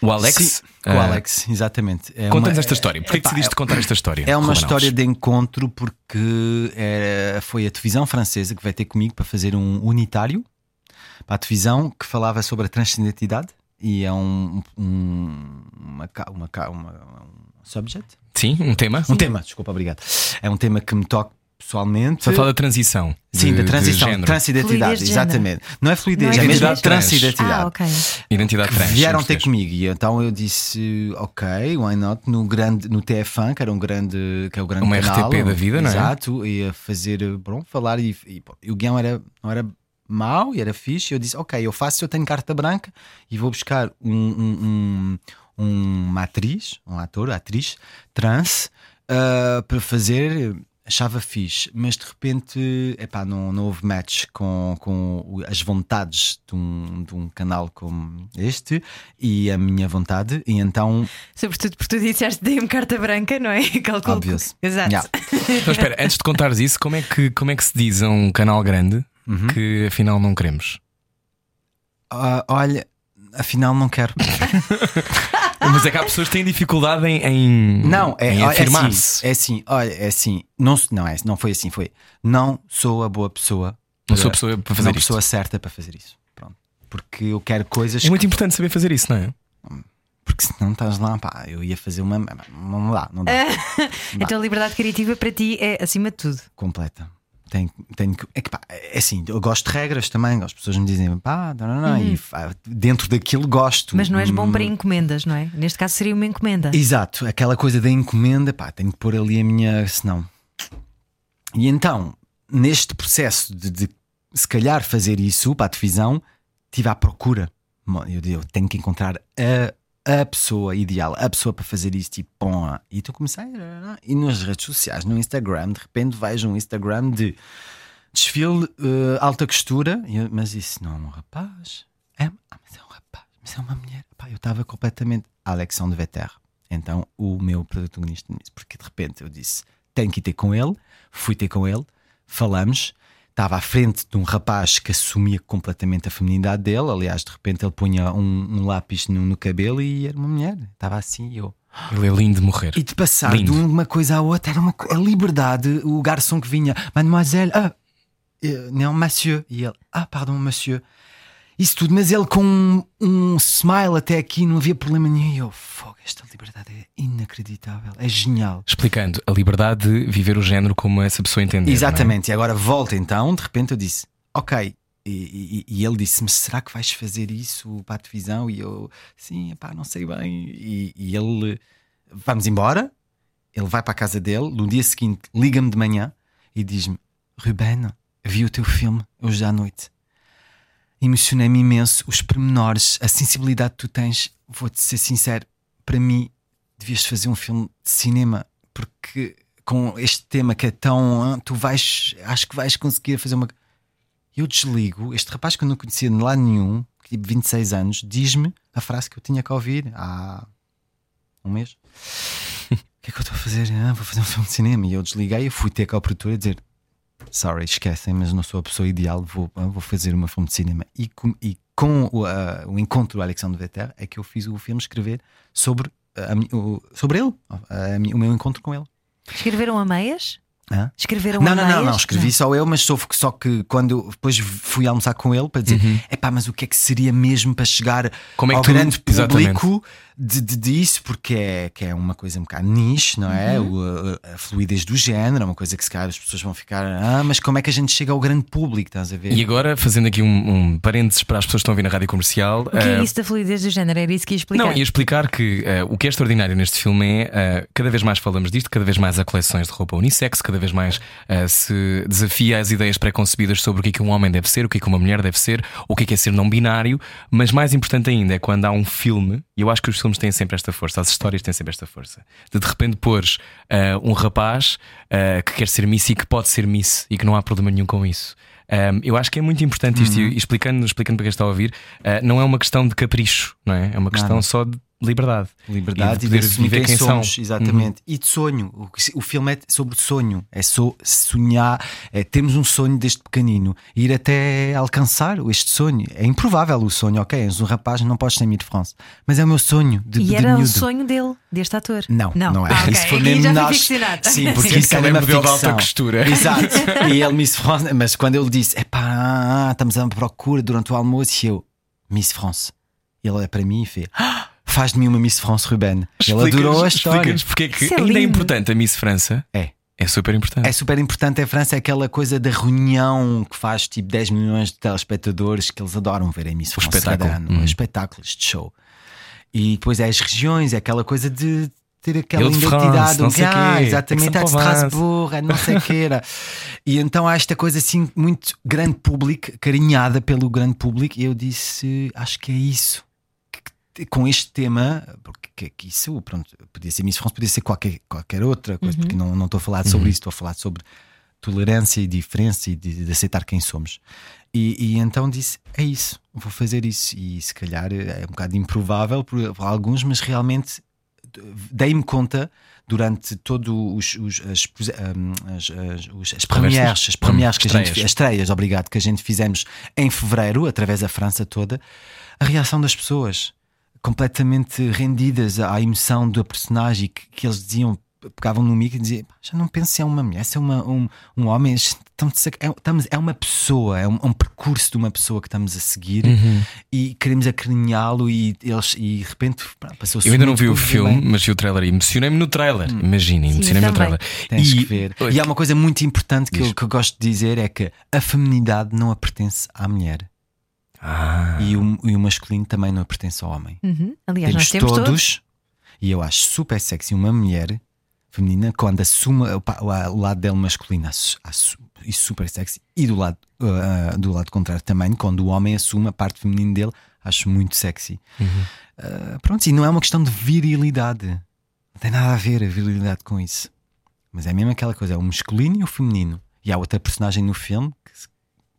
o Alex. Sim, com o Uh, Alex, exatamente. É Conta-nos esta história. Porquê que Epá, decidiste contar esta história? É uma Ruben história Alves? de encontro porque é- foi a televisão francesa que vai ter comigo para fazer um unitário para a televisão que falava sobre a transcendentalidade e é um, um- uma, uma, uma- um subject. Sim, um tema. Um tema, desculpa, obrigado. É um tema que me toca pessoalmente. Só fala da transição. Sim, de- da transição, transidentidade, exatamente. Não é fluidez, Não é é, mesmo identidade trans. transidentidade. Ah, ok. Identidade que trans. vieram ter comigo e então eu disse ok why not no grande no TF1 que era um grande que é o grande Uma canal RTP da vida, não é? exato ia fazer bom falar e, e, e o guião era não era mau e era fixe e eu disse ok eu faço eu tenho carta branca e vou buscar um, um, um- uma atriz um ator atriz trans ah, para fazer achava fixe, mas de repente epá, não, não houve match com, com as vontades de um, de um canal como este e a minha vontade, e então Sobretudo porque tu disseste dei-me carta branca, não é? Calculo. Obvious. Exato. Yeah. Então espera, antes de contares isso, como é que, como é que se diz a um canal grande Uhum. que afinal não queremos? ah, olha, afinal não quero. Mas é que há pessoas que têm dificuldade em, em, Não, é, em é afirmar-se. assim, é assim, olha, é assim, não, não, é, não foi assim, foi não sou a boa pessoa, Não para- sou a pessoa para fazer não isto. pessoa certa para fazer isso. Pronto. Porque eu quero coisas É muito que- importante saber fazer isso, não é? porque se não estás lá, pá, eu ia fazer uma. Não dá, não dá. Então a liberdade criativa para ti é acima de tudo. completa. Tenho, tenho que. É, que, pá, é assim, eu gosto de regras também. As pessoas me dizem, pá, não, não, não, e fa- dentro daquilo gosto. Uhum. Mas não és bom Hum, para encomendas, não é? Neste caso seria uma encomenda. Exato, aquela coisa da encomenda, pá, tenho que pôr ali a minha. Senão. E então, neste processo de, de se calhar fazer isso para a televisão, estive à procura. Eu, eu tenho que encontrar a, a pessoa ideal, a pessoa para fazer isso, tipo, pô, e tu comecei. E nas redes sociais, no Instagram, de repente vejo um Instagram de desfile eh, alta costura, e eu, mas isso não é um rapaz. É, ah, mas é um rapaz, mas é uma mulher. Eu estava completamente. Alexandre Vetter. Então, o meu protagonista nisso. Porque de repente eu disse: tenho que ir ter com ele. Fui ter com ele, falamos. Estava à frente de um rapaz que assumia completamente a feminidade dele. Aliás, de repente ele punha um, um lápis no, no cabelo e era uma mulher. Estava assim e eu. Ele é lindo de morrer. E de passar Lindo. de uma coisa à outra, era uma a liberdade. O garçom que vinha, Mademoiselle, ah, eh, não, Monsieur. E ele, ah, pardon, Monsieur. Isso tudo, mas ele com um, um smile até aqui, não havia problema nenhum. E eu, fogo, esta liberdade é inacreditável, é genial. Explicando a liberdade de viver o género como essa pessoa entender. não é? Exatamente, e agora volta então, de repente eu disse, ok. E, e- e ele disse-me: Será que vais fazer isso para a televisão? E eu, sim, pá, não sei bem. E, e ele, vamos embora. Ele vai para a casa dele. No dia seguinte, liga-me de manhã e diz-me: Ruben, vi o teu filme hoje à noite. Emocionei-me imenso. Os pormenores, a sensibilidade que tu tens, vou-te ser sincero, para mim, devias fazer um filme de cinema, porque com este tema que é tão. Tu vais. Acho que vais conseguir fazer uma. Eu desligo. Este rapaz que eu não conhecia de lado nenhum, que tive 26 anos, diz-me a frase que eu tinha que ouvir há um mês. O que é que eu estou a fazer? Ah, vou fazer um filme de cinema. E eu desliguei e fui ter com a produtora dizer: Sorry, esquecem, mas não sou a pessoa ideal, vou, ah, vou fazer uma filme de cinema. E com, e com o, ah, o encontro do Alexandre Vetter é que eu fiz o filme escrever sobre, a mi- o- sobre ele, a o meu encontro com ele. Escreveram a meias? Hã? Escreveram Não, a não, meias? não, não, escrevi só eu, mas só, só que quando eu depois fui almoçar com ele para dizer: Uhum. epá, mas o que é que seria mesmo para chegar Como é que ao tu- grande Exatamente. De, de, disso? Porque é, que é uma coisa um bocado niche, não é? Uhum. O- a, a fluidez do género, é uma coisa que se calhar as pessoas vão ficar: ah, mas como é que a gente chega ao grande público? Estás a ver? E agora, fazendo aqui um, um parênteses para as pessoas que estão a ouvir na rádio comercial. O que é eh, isso da fluidez do género? Era isso que ia explicar. Não, ia explicar que eh, o que é extraordinário neste filme é eh, cada vez mais falamos disto, cada vez mais há coleções de roupa unissex, cada vez mais se desafia as ideias preconcebidas sobre o que é que um homem deve ser, o que é que uma mulher deve ser, o que é que é ser não binário, mas mais importante ainda é quando há um filme, e eu acho que os filmes têm sempre esta força, as histórias têm sempre esta força, de de repente pôres eh, um rapaz eh, que quer ser Miss e que pode ser Miss e que não há problema nenhum com isso. Um, eu acho que é muito importante isto, e explicando, explicando para quem está a ouvir, uh, não é uma questão de capricho, não é? É uma questão só de liberdade. Liberdade e e de de poder assumir viver quem, quem somos, são. exatamente. E de sonho. O, o filme é sobre sonho. É so, sonhar, é temos um sonho desde pequenino, ir até alcançar este sonho. É improvável o sonho, ok? És um rapaz, não podes ser de France, mas é o meu sonho de, E de era o miúdo. sonho dele, deste ator? Não, não, é. Ah, ok. Isso foi mesmo nós. ficcionado. Sim, porque isso é é uma de ficção. costura. Exato. E ele Miss France, mas quando ele disse, epá, estamos à procura durante o almoço, e eu, Miss France. Ele olha para mim e fez, "Ah, faz de mim uma Miss France, Ruben. Ele adorou a história. Explica-nos porque é que Isso é ainda é importante a Miss França. É. É super importante. É super importante em França, é aquela coisa da reunião que faz tipo 10 milhões de telespectadores que eles adoram ver em Miss France espetáculo. cada ano, Hum. espetáculos de show. E depois é as regiões, é aquela coisa de ter aquela Ile-de-France, identidade, não um sei ah, exatamente, é de. Strasbourg, é de não sei o que era. E então há esta coisa assim, muito grande público, carinhada pelo grande público, e eu disse: acho que é isso. Com este tema, porque que, que isso, pronto, podia ser Miss France, podia ser qualquer, qualquer outra coisa, porque não, não estou a falar sobre isso, estou a falar sobre tolerância e diferença e de, de aceitar quem somos. E, e então disse: é isso, vou fazer isso. E se calhar é um bocado improvável por, por alguns, mas realmente dei-me conta durante todo os, os- as, um, as, as, as premières, as premières que a gente as estreias, obrigado, que a gente fizemos em fevereiro, através da França toda, a reação das pessoas completamente rendidas à emoção da personagem que, que eles diziam, pegavam no mico e diziam: "Pá, já não penso se é uma mulher, se é uma, um, um homem, estamos, a- é, estamos- é uma pessoa, é um, é um percurso de uma pessoa que estamos a seguir Uhum. e queremos acarinhá-lo e eles e de repente pá, passou-se Eu ainda não vi o filme, bem. mas vi o trailer e emocionei-me no trailer. Imaginem, Sim, emocionei-me no trailer. Tens e, que ver. E há uma coisa muito importante que eu, que eu gosto de dizer: é que a feminidade não pertence à mulher Ah, e, o, e o masculino também não pertence ao homem. Uhum. Aliás, temos nós temos todos, todos. e eu acho super sexy uma mulher feminina quando assume o, pa- o- o lado dele masculino acho- acho- e super sexy e do lado, uh, do lado contrário também quando o homem assume a parte feminina dele acho muito sexy Uh, pronto, e não é uma questão de virilidade não tem nada a ver a virilidade com isso mas é mesmo aquela coisa, é o masculino e o feminino e há outra personagem no filme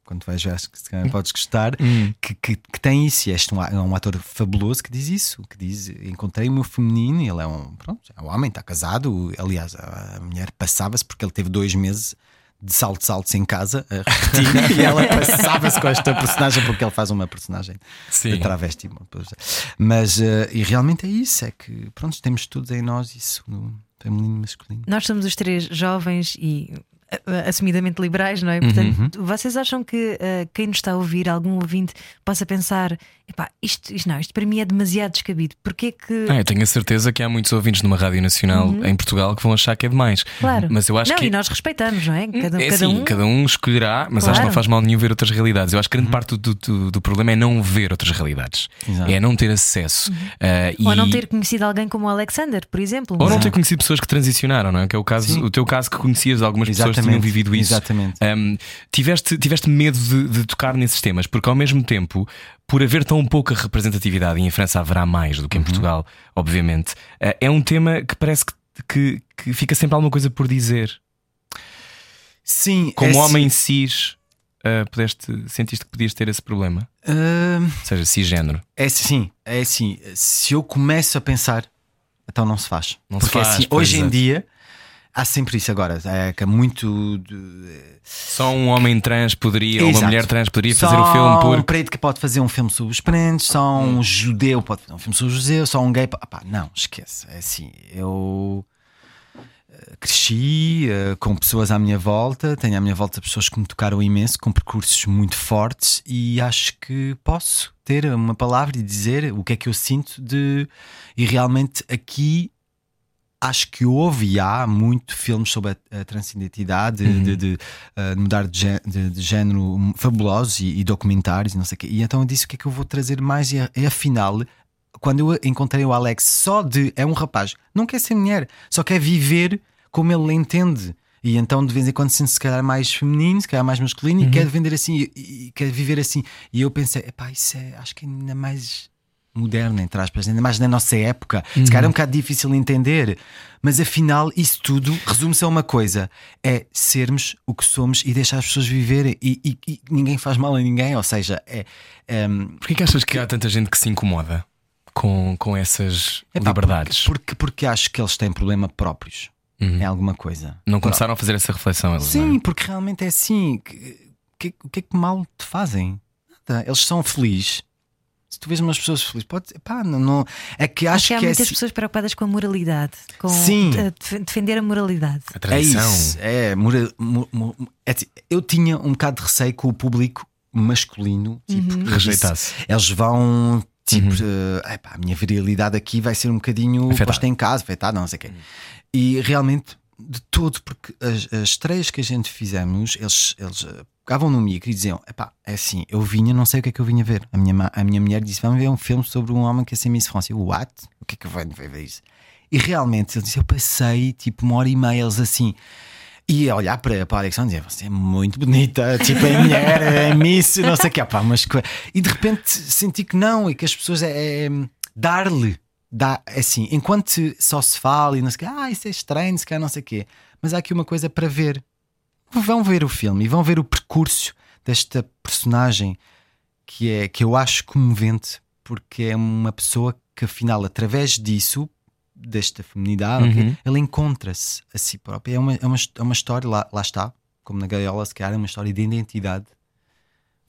quando vais ver acho que se calhar podes gostar Hum. que, que, que tem isso, e este é um, é um ator fabuloso que diz isso, que diz encontrei o meu feminino, e ele é um pronto, é um homem, está casado, aliás, a, a mulher passava-se porque ele teve dois meses de saltos altos em casa a repetir, e ela passava-se com esta personagem porque ele faz uma personagem Sim. de travesti. Mas eh, e realmente é isso, é que pronto, temos todos em nós isso, no feminino e masculino. Nós somos os três jovens e uh, assumidamente liberais, não é? Uhum. Portanto, vocês acham que uh, quem nos está a ouvir, algum ouvinte, possa pensar: epá, isto, isto não, isto para mim é demasiado descabido. Porquê que. Ah, eu tenho a certeza que há muitos ouvintes numa rádio nacional em Portugal que vão achar que é demais. Uhum. Claro. Mas eu acho não, que. e nós respeitamos, não é? Cada, é cada assim, um. cada um escolherá, mas acho que Claro. não faz mal nenhum ver outras realidades. Eu acho que grande parte do, do, do problema é não ver outras realidades, Exato. é não ter acesso. Ah, Ou e- não ter conhecido alguém como o Alexander, por exemplo. Ou não ter conhecido pessoas que transicionaram, não é? Que é o caso, Sim. o teu caso que conhecias algumas pessoas que tinham vivido isso. Exatamente. Um, tiveste, tiveste medo de, de, tocar nesses temas, porque ao mesmo tempo, por haver tão pouca representatividade, e em França haverá mais do que em uhum. Portugal, obviamente, uh, é um tema que parece que, que, que, fica sempre alguma coisa por dizer. Sim, como é homem cis. Uh, pudeste, sentiste que podias ter esse problema? Uh, Ou seja, cisgênero. É sim, é assim. Se eu começo a pensar, então não se faz. Não Porque se faz, assim, hoje em dia há sempre isso agora. É que é muito. Só um homem trans poderia, ou uma mulher trans poderia só fazer o filme por. um preto que pode fazer um filme sobre os pretos, só um hum. judeu pode fazer um filme sobre os judeus, só um gay. Não, esquece. É assim, eu cresci uh, com pessoas à minha volta, tenho à minha volta pessoas que me tocaram imenso, com percursos muito fortes, e acho que posso ter uma palavra e dizer o que é que eu sinto de. E realmente aqui acho que houve e há muito filmes sobre a, a transidentidade, uhum. de, de uh, mudar de, de, de, género fabulosos e, e, documentários e não sei o quê. E então eu disse o que é que eu vou trazer mais, e, e afinal quando eu encontrei o Alex só de é um rapaz, não quer ser mulher, só quer viver como ele entende. E então de vez em quando sente se calhar mais feminino, se calhar mais masculino uhum. e quer vender assim e, e, quer viver assim. E eu pensei, epá, isso é, acho que ainda mais moderno, entre aspas, ainda mais na nossa época. Uhum. Se calhar é um bocado difícil de entender, mas afinal isso tudo resume-se a uma coisa: é sermos o que somos e deixar as pessoas viverem e, e, e ninguém faz mal a ninguém. Ou seja, é. Porquê que achas que há tanta gente que se incomoda com, com essas Epá, liberdades? Porque, porque, porque acho que eles têm problema próprios uhum. é alguma coisa. Não começaram a fazer essa reflexão eles, Sim, é? porque realmente é assim. O que, que, que é que mal te fazem? Nada. Eles são felizes. Se tu vês umas pessoas felizes, pode pá, não, não, é que acho, acho que, há que é muitas é... pessoas preocupadas com a moralidade, com Sim. A, defender a moralidade. A tradição. É isso. É, mora, é, assim, eu tinha um bocado de receio com o público masculino, tipo, uhum. rejeitasse. Eles vão tipo, uhum. uh, epá, a minha virilidade aqui vai ser um bocadinho posta em casa, afetada, não sei o quê. Uhum. E realmente, de todo, porque as, as estreias que a gente fizemos, eles, eles eh, pegavam no micro e diziam: Epá, é assim, eu vinha, não sei o que é que eu vinha ver. A minha, a minha mulher disse: Vamos ver um filme sobre um homem que é ser Miss France. Eu, what? O que é que eu venho ver isso? E realmente, eu passei tipo uma hora e meia, eles assim. E a olhar para, para a Alexandre e dizer: Você é muito bonita, tipo, é mulher, é Miss, não sei o que. Pá, mas... E de repente senti que não, e que as pessoas é, é dar-lhe dá, é assim, enquanto só se fala e não sei o que, ah, isso é estranho, se calhar não sei o quê, mas há aqui uma coisa para ver. Vão ver o filme e vão ver o percurso desta personagem que é que eu acho comovente, porque é uma pessoa que afinal, através disso, desta feminidade, uhum. okay, ele encontra-se a si próprio. É uma, é uma, é uma história, lá, lá está, como na Gaiola, se calhar, é uma história de identidade.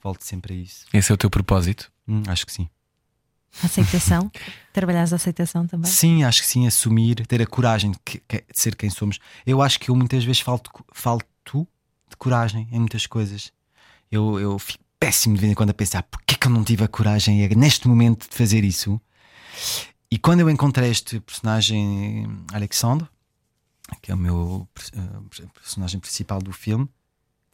Volto sempre a isso. Esse é o teu propósito? Hum, acho que sim. Aceitação? Trabalhares a aceitação também? Sim, acho que sim, assumir, ter a coragem de, que, de, ser quem somos. Eu acho que eu muitas vezes falto, falto de coragem em muitas coisas. Eu, eu fico péssimo de vez em quando a pensar porquê que eu não tive a coragem neste momento de fazer isso. E quando eu encontrei este personagem, Alexandre, que é o meu uh, personagem principal do filme,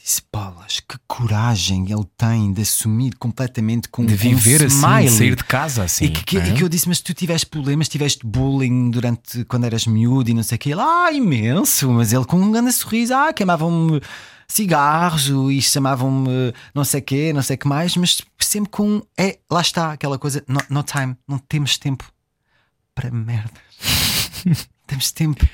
Disse, bolas, que coragem ele tem de assumir completamente com De viver um assim, smile. de sair de casa assim. E que, que, é? e que eu disse, mas tu tiveste problemas, tiveste bullying durante quando eras miúdo e não sei o que. Ele, ah, imenso, mas ele com um grande sorriso, ah, queimavam-me cigarros e chamavam-me não sei o que, não sei o que mais, mas sempre com. É, lá está aquela coisa, no, no time, não temos tempo para merda. temos tempo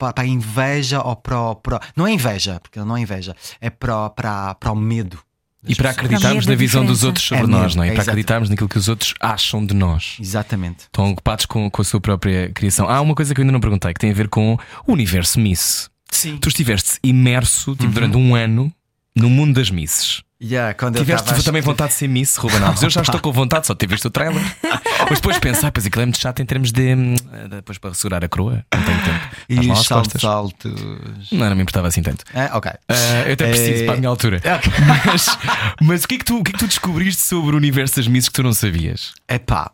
para a inveja ou para, Não é inveja, porque não é inveja, é para, para, para o medo. E para acreditarmos na visão dos outros sobre é nós, não é? E para acreditarmos naquilo que os outros acham de nós. Exatamente. Estão ocupados com, com a sua própria criação. Há uma coisa que eu ainda não perguntei que tem a ver com o universo Miss. Sim. Tu estiveste imerso tipo, uhum. durante um ano no mundo das Misses. Yeah, Tiveste também vontade de ser Miss, Ruben Alves. Eu já estou com vontade, só ter visto o trailer. Mas depois pensar, ah, pois aquilo é muito chato em termos de. Hum, depois para segurar a coroa, não tenho tempo. E os saltos altos. Não, não me importava assim tanto. É, ok. Uh, eu até preciso é... para a minha altura. Okay. Mas, mas o, que é que tu, o que é que tu descobriste sobre o universo das Misses que tu não sabias? É pá,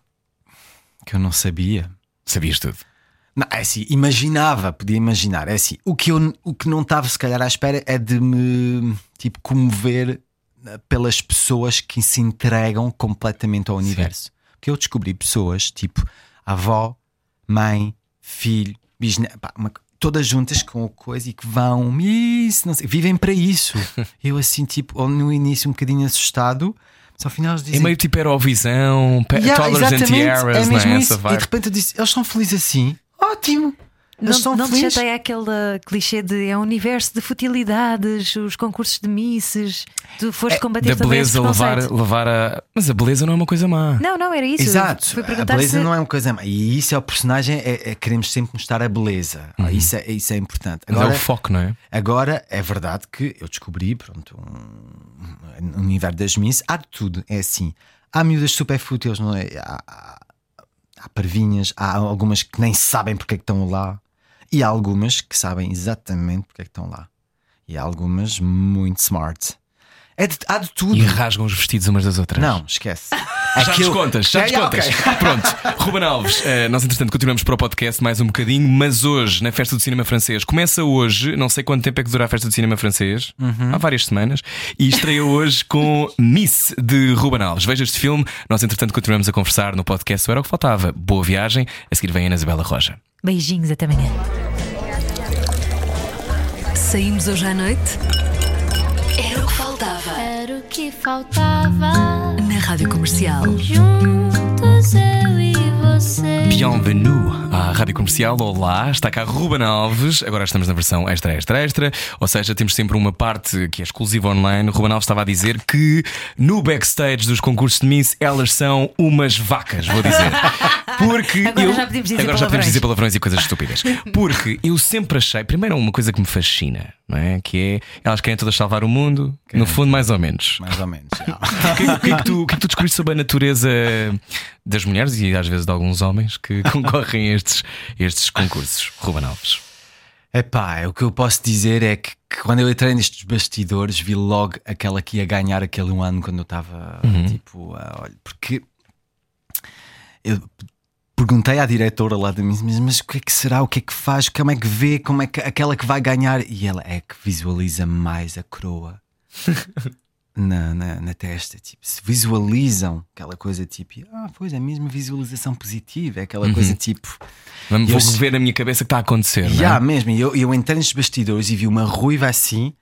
que eu não sabia. Sabias tudo. Não, é assim, imaginava, podia imaginar. É assim, o que, eu, o que não estava se calhar à espera é de me tipo comover pelas pessoas que se entregam completamente ao universo. Sim. Porque eu descobri pessoas tipo avó, mãe, filho, bisneto, todas juntas com coisa e que vão, Miss, não sei, vivem para isso. Eu assim, tipo, no início um bocadinho assustado, mas ao final eles É dizem. meio tipo Eurovisão, Yeah, Toddlers and Tiaras, é mesmo é? isso. Essa E de repente eu disse, eles estão felizes assim. Ótimo! Eles Não, não te chateia aquele clichê de é um universo de futilidades, os concursos de misses, tu foste combater É, Da também esse beleza levar, levar a. Mas a beleza não é uma coisa má. Não, não, era isso. Exato, Foi a beleza se... não é uma coisa má. E isso é o personagem, é, é- queremos sempre mostrar a beleza. Ah, Isso, é, isso é importante. Mas Agora, é o foco, não é? agora é verdade que eu descobri, pronto, um, no universo das Miss, há de tudo. É assim, há miúdas super fúteis, não é? Há, há, há parvinhas, há algumas que nem sabem porque é que estão lá, e há algumas que sabem exatamente porque é que estão lá. E há algumas muito smart. É de- há de tudo. E rasgam os vestidos umas das outras. Não, esquece. Já Aquilo- descontas, já É, yeah, descontas. ok. Pronto, Ruben Alves, eh, nós entretanto continuamos para o podcast mais um bocadinho, mas hoje, na Festa do Cinema Francês, começa hoje, não sei quanto tempo é que dura a Festa do Cinema Francês, Uhum. há várias semanas, e estreia hoje com Miss de Ruben Alves. Veja este filme, nós entretanto continuamos a conversar no podcast, Era o que faltava. Boa viagem, a seguir vem a Ana Isabela Roja. Beijinhos, até amanhã. Saímos hoje à noite? Era o que faltava. Era o que faltava. Na Rádio Comercial. Juntos eu e você. Bienvenue à Rádio Comercial. Olá, está cá Ruben Alves. Agora estamos na versão extra, extra, extra. Ou seja, temos sempre uma parte que é exclusiva online. Ruben Alves estava a dizer que no backstage dos concursos de Miss elas são umas vacas, vou dizer. Porque Agora eu. já podemos dizer Agora já podemos palavrões. dizer palavrões e coisas estúpidas. Porque eu sempre achei, primeiro, uma coisa que me fascina, não é? Que é elas querem todas salvar o mundo, no fundo, mais ou menos. Mais ou menos. já. O que, é que- o que é que tu, que é que tu descobriste sobre a natureza das mulheres e às vezes de alguns homens que concorrem a estes, estes concursos? Ruben Alves. Epá, o que eu posso dizer é que, que quando eu entrei nestes bastidores vi logo aquela que ia ganhar aquele um ano quando eu estava tipo, a olha, porque eu perguntei à diretora lá Miss, mas, mas o que é que será? O que é que faz? Como é que vê? Como é que aquela que vai ganhar? E ela é que visualiza mais a coroa. Na, na, na testa, tipo, se visualizam aquela coisa tipo, ah, pois é mesmo visualização positiva, é aquela coisa tipo, Vamos, Eu vou rever na minha cabeça que está a acontecer. não é? Já, mesmo. Eu, eu entrei nestes bastidores e vi uma ruiva assim,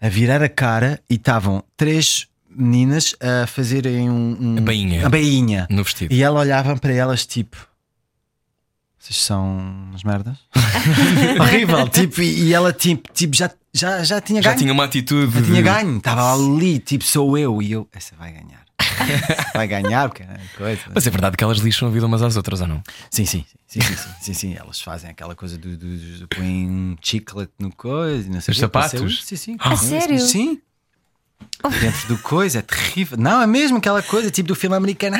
a virar a cara, e estavam três meninas a fazerem um. um- A bainha. A bainha. No vestido. E ela olhava para elas tipo. Vocês são umas merdas? Horrível. Tipo, e, ela tipo, tipo já, já, já tinha Já ganho. tinha uma atitude. Já tinha de- ganho. Estava ali, tipo, sou eu. E eu, essa vai ganhar. Essa vai ganhar, porque é coisa. Mas é verdade que elas lixam a vida umas às outras, ou não? Sim, sim, sim, sim, sim, sim, sim. Elas fazem aquela coisa do, do, do põem um chiclete no coisa, e não sei Os sapatos? Sim, sim. Ah, Sim, sério? Sim. Dentro do coisa, é terrível. Não, é mesmo aquela coisa tipo do filme americano,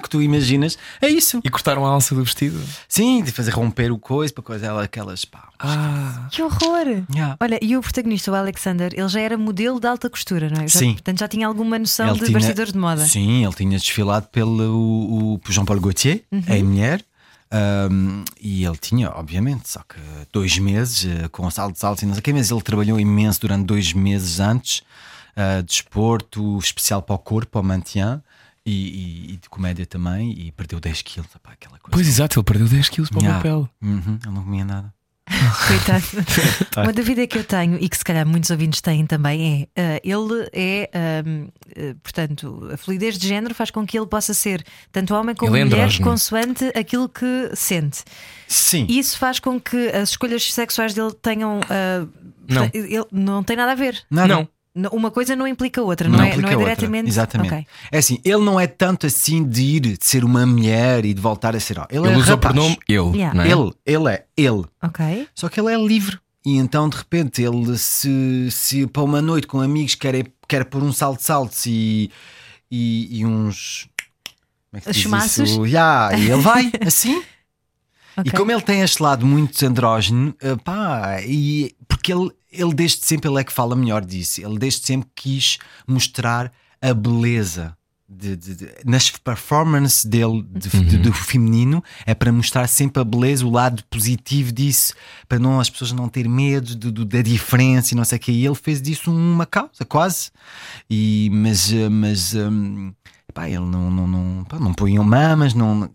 que tu imaginas. É isso. E cortaram a alça do vestido. Sim, de fazer romper o coisa para coisa, ela, aquelas pá. Ah, Que horror! Yeah. Olha, e o protagonista, o Alexander, ele já era modelo de alta costura, não é? Já- Sim. Portanto, já tinha alguma noção Ele de tinha- bastidores de moda. Sim, ele tinha desfilado pelo o, o Jean-Paul Gaultier, Uhum. em mulher. um, e ele tinha, obviamente, só que dois meses eh, com saltos altos e não sei o quê, mas ele trabalhou imenso durante dois meses antes, uh, desporto especial para o corpo, para o maintien e, e- e de comédia também, e perdeu 10 quilos, opá, aquela coisa. pois exato, ele perdeu 10 quilos para o papel. Uhum, ele não comia nada. Coitado. Uma dúvida que eu tenho e que se calhar muitos ouvintes têm também é: ah, ele é, ahm, eh, portanto, a fluidez de género faz com que ele possa ser tanto homem como Ele é mulher, andrógeno. consoante aquilo que sente. Sim. E isso faz com que as escolhas sexuais dele tenham. ah, Não. ele não tem nada a ver. Nada. Não. Uma coisa não implica a outra, não, é, implica não é outra. diretamente. Exatamente. Ok. É assim, ele não é tanto assim de ir, de ser uma mulher e de voltar a ser. Ele, Ele é usa o rapaz. pronome ele. Yeah. Não é? Ele, ele é ele. Ok. Só que ele é livre. E então, de repente, ele se, se para uma noite com amigos quer, quer pôr um salto de saltos e, e, e uns. Como é que se diz chumaços? isso? Ya, e ele vai assim. Ok. E como ele tem este lado muito andrógeno, eh, pá, e porque ele, ele desde sempre ele é que fala melhor disso. Ele desde sempre quis mostrar a beleza. de- de- de- nas performances dele de- de- do feminino é para mostrar sempre a beleza, o lado positivo disso, para não as pessoas não terem medo do- do- da diferença e não sei o que. E ele fez disso uma causa, quase. E, mas, eh, mas hum, pá, ele não, não, não, pá, não punham mamas, não, não,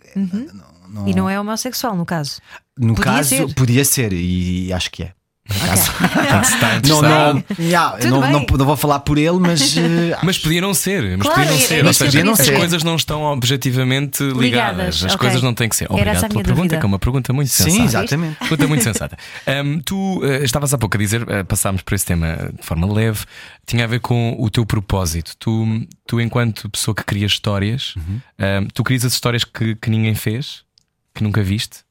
não- E não é homossexual, no caso. No Podia caso, ser. podia ser, e acho que é. Não, não, yeah, não, não, não vou falar por ele, mas. eh, Mas podia não ser, mas Claro, podia não ser. Ou seja, as saber. coisas não estão objetivamente ligadas. Ligadas, As ok. coisas não têm que ser. Obrigado pela pergunta, dúvida. que é uma pergunta muito sensata. sim, exatamente. Pergunta muito sensata. Ahm, tu eh, estavas há pouco a dizer, eh, passámos por esse tema de forma leve, tinha a ver com o teu propósito. Tu, tu enquanto pessoa que cria histórias, Uhum. ahm, tu crias as histórias que, que ninguém fez, que nunca viste?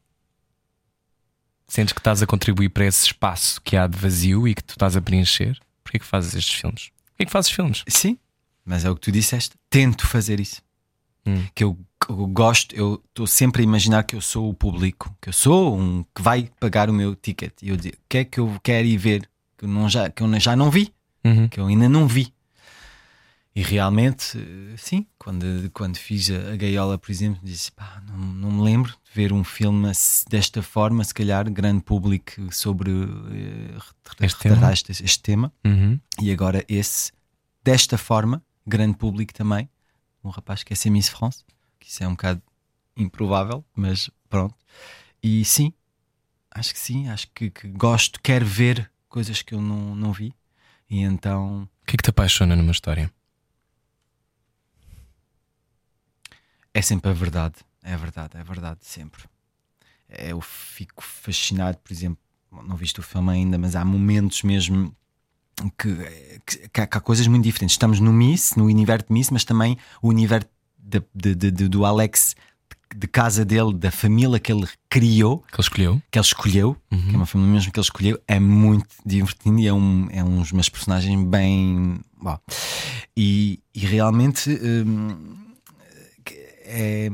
Sentes que estás a contribuir para esse espaço que há de vazio e que tu estás a preencher? Porquê que fazes estes filmes? Porquê que fazes filmes? Sim, mas é o que tu disseste. Tento fazer isso. Hum. Que eu, eu gosto, eu estou sempre a imaginar que eu sou o público, que eu sou um que vai pagar o meu ticket. E eu digo, o que é que eu quero ir ver que eu, não já, que eu já não vi, Uhum. que eu ainda não vi. E realmente, sim, quando, quando fiz a, a Gaiola, por exemplo, disse: pá, não, não me lembro de ver um filme desta forma, se calhar, grande público sobre eh, Este tema? este, este tema. Uhum. E agora esse, desta forma, grande público também, um rapaz que é ser Miss France, que isso é um bocado improvável, mas pronto. E sim, acho que sim, acho que, que gosto, quero ver coisas que eu não, não vi. E então, O que é que te apaixona numa história? É sempre a verdade, é a verdade, é a verdade, sempre. Eu fico fascinado, por exemplo, não viste o filme ainda, mas há momentos mesmo que, que, que há, que há coisas muito diferentes. Estamos no Miss, no universo de Miss, mas também o universo de- de- de- do Alex, de, casa dele, da família que ele criou, Que ele escolheu? que ele escolheu, que é uma família mesmo que ele escolheu, é muito divertido e é, um, é uns meus personagens bem. bom. E, e realmente hum, é-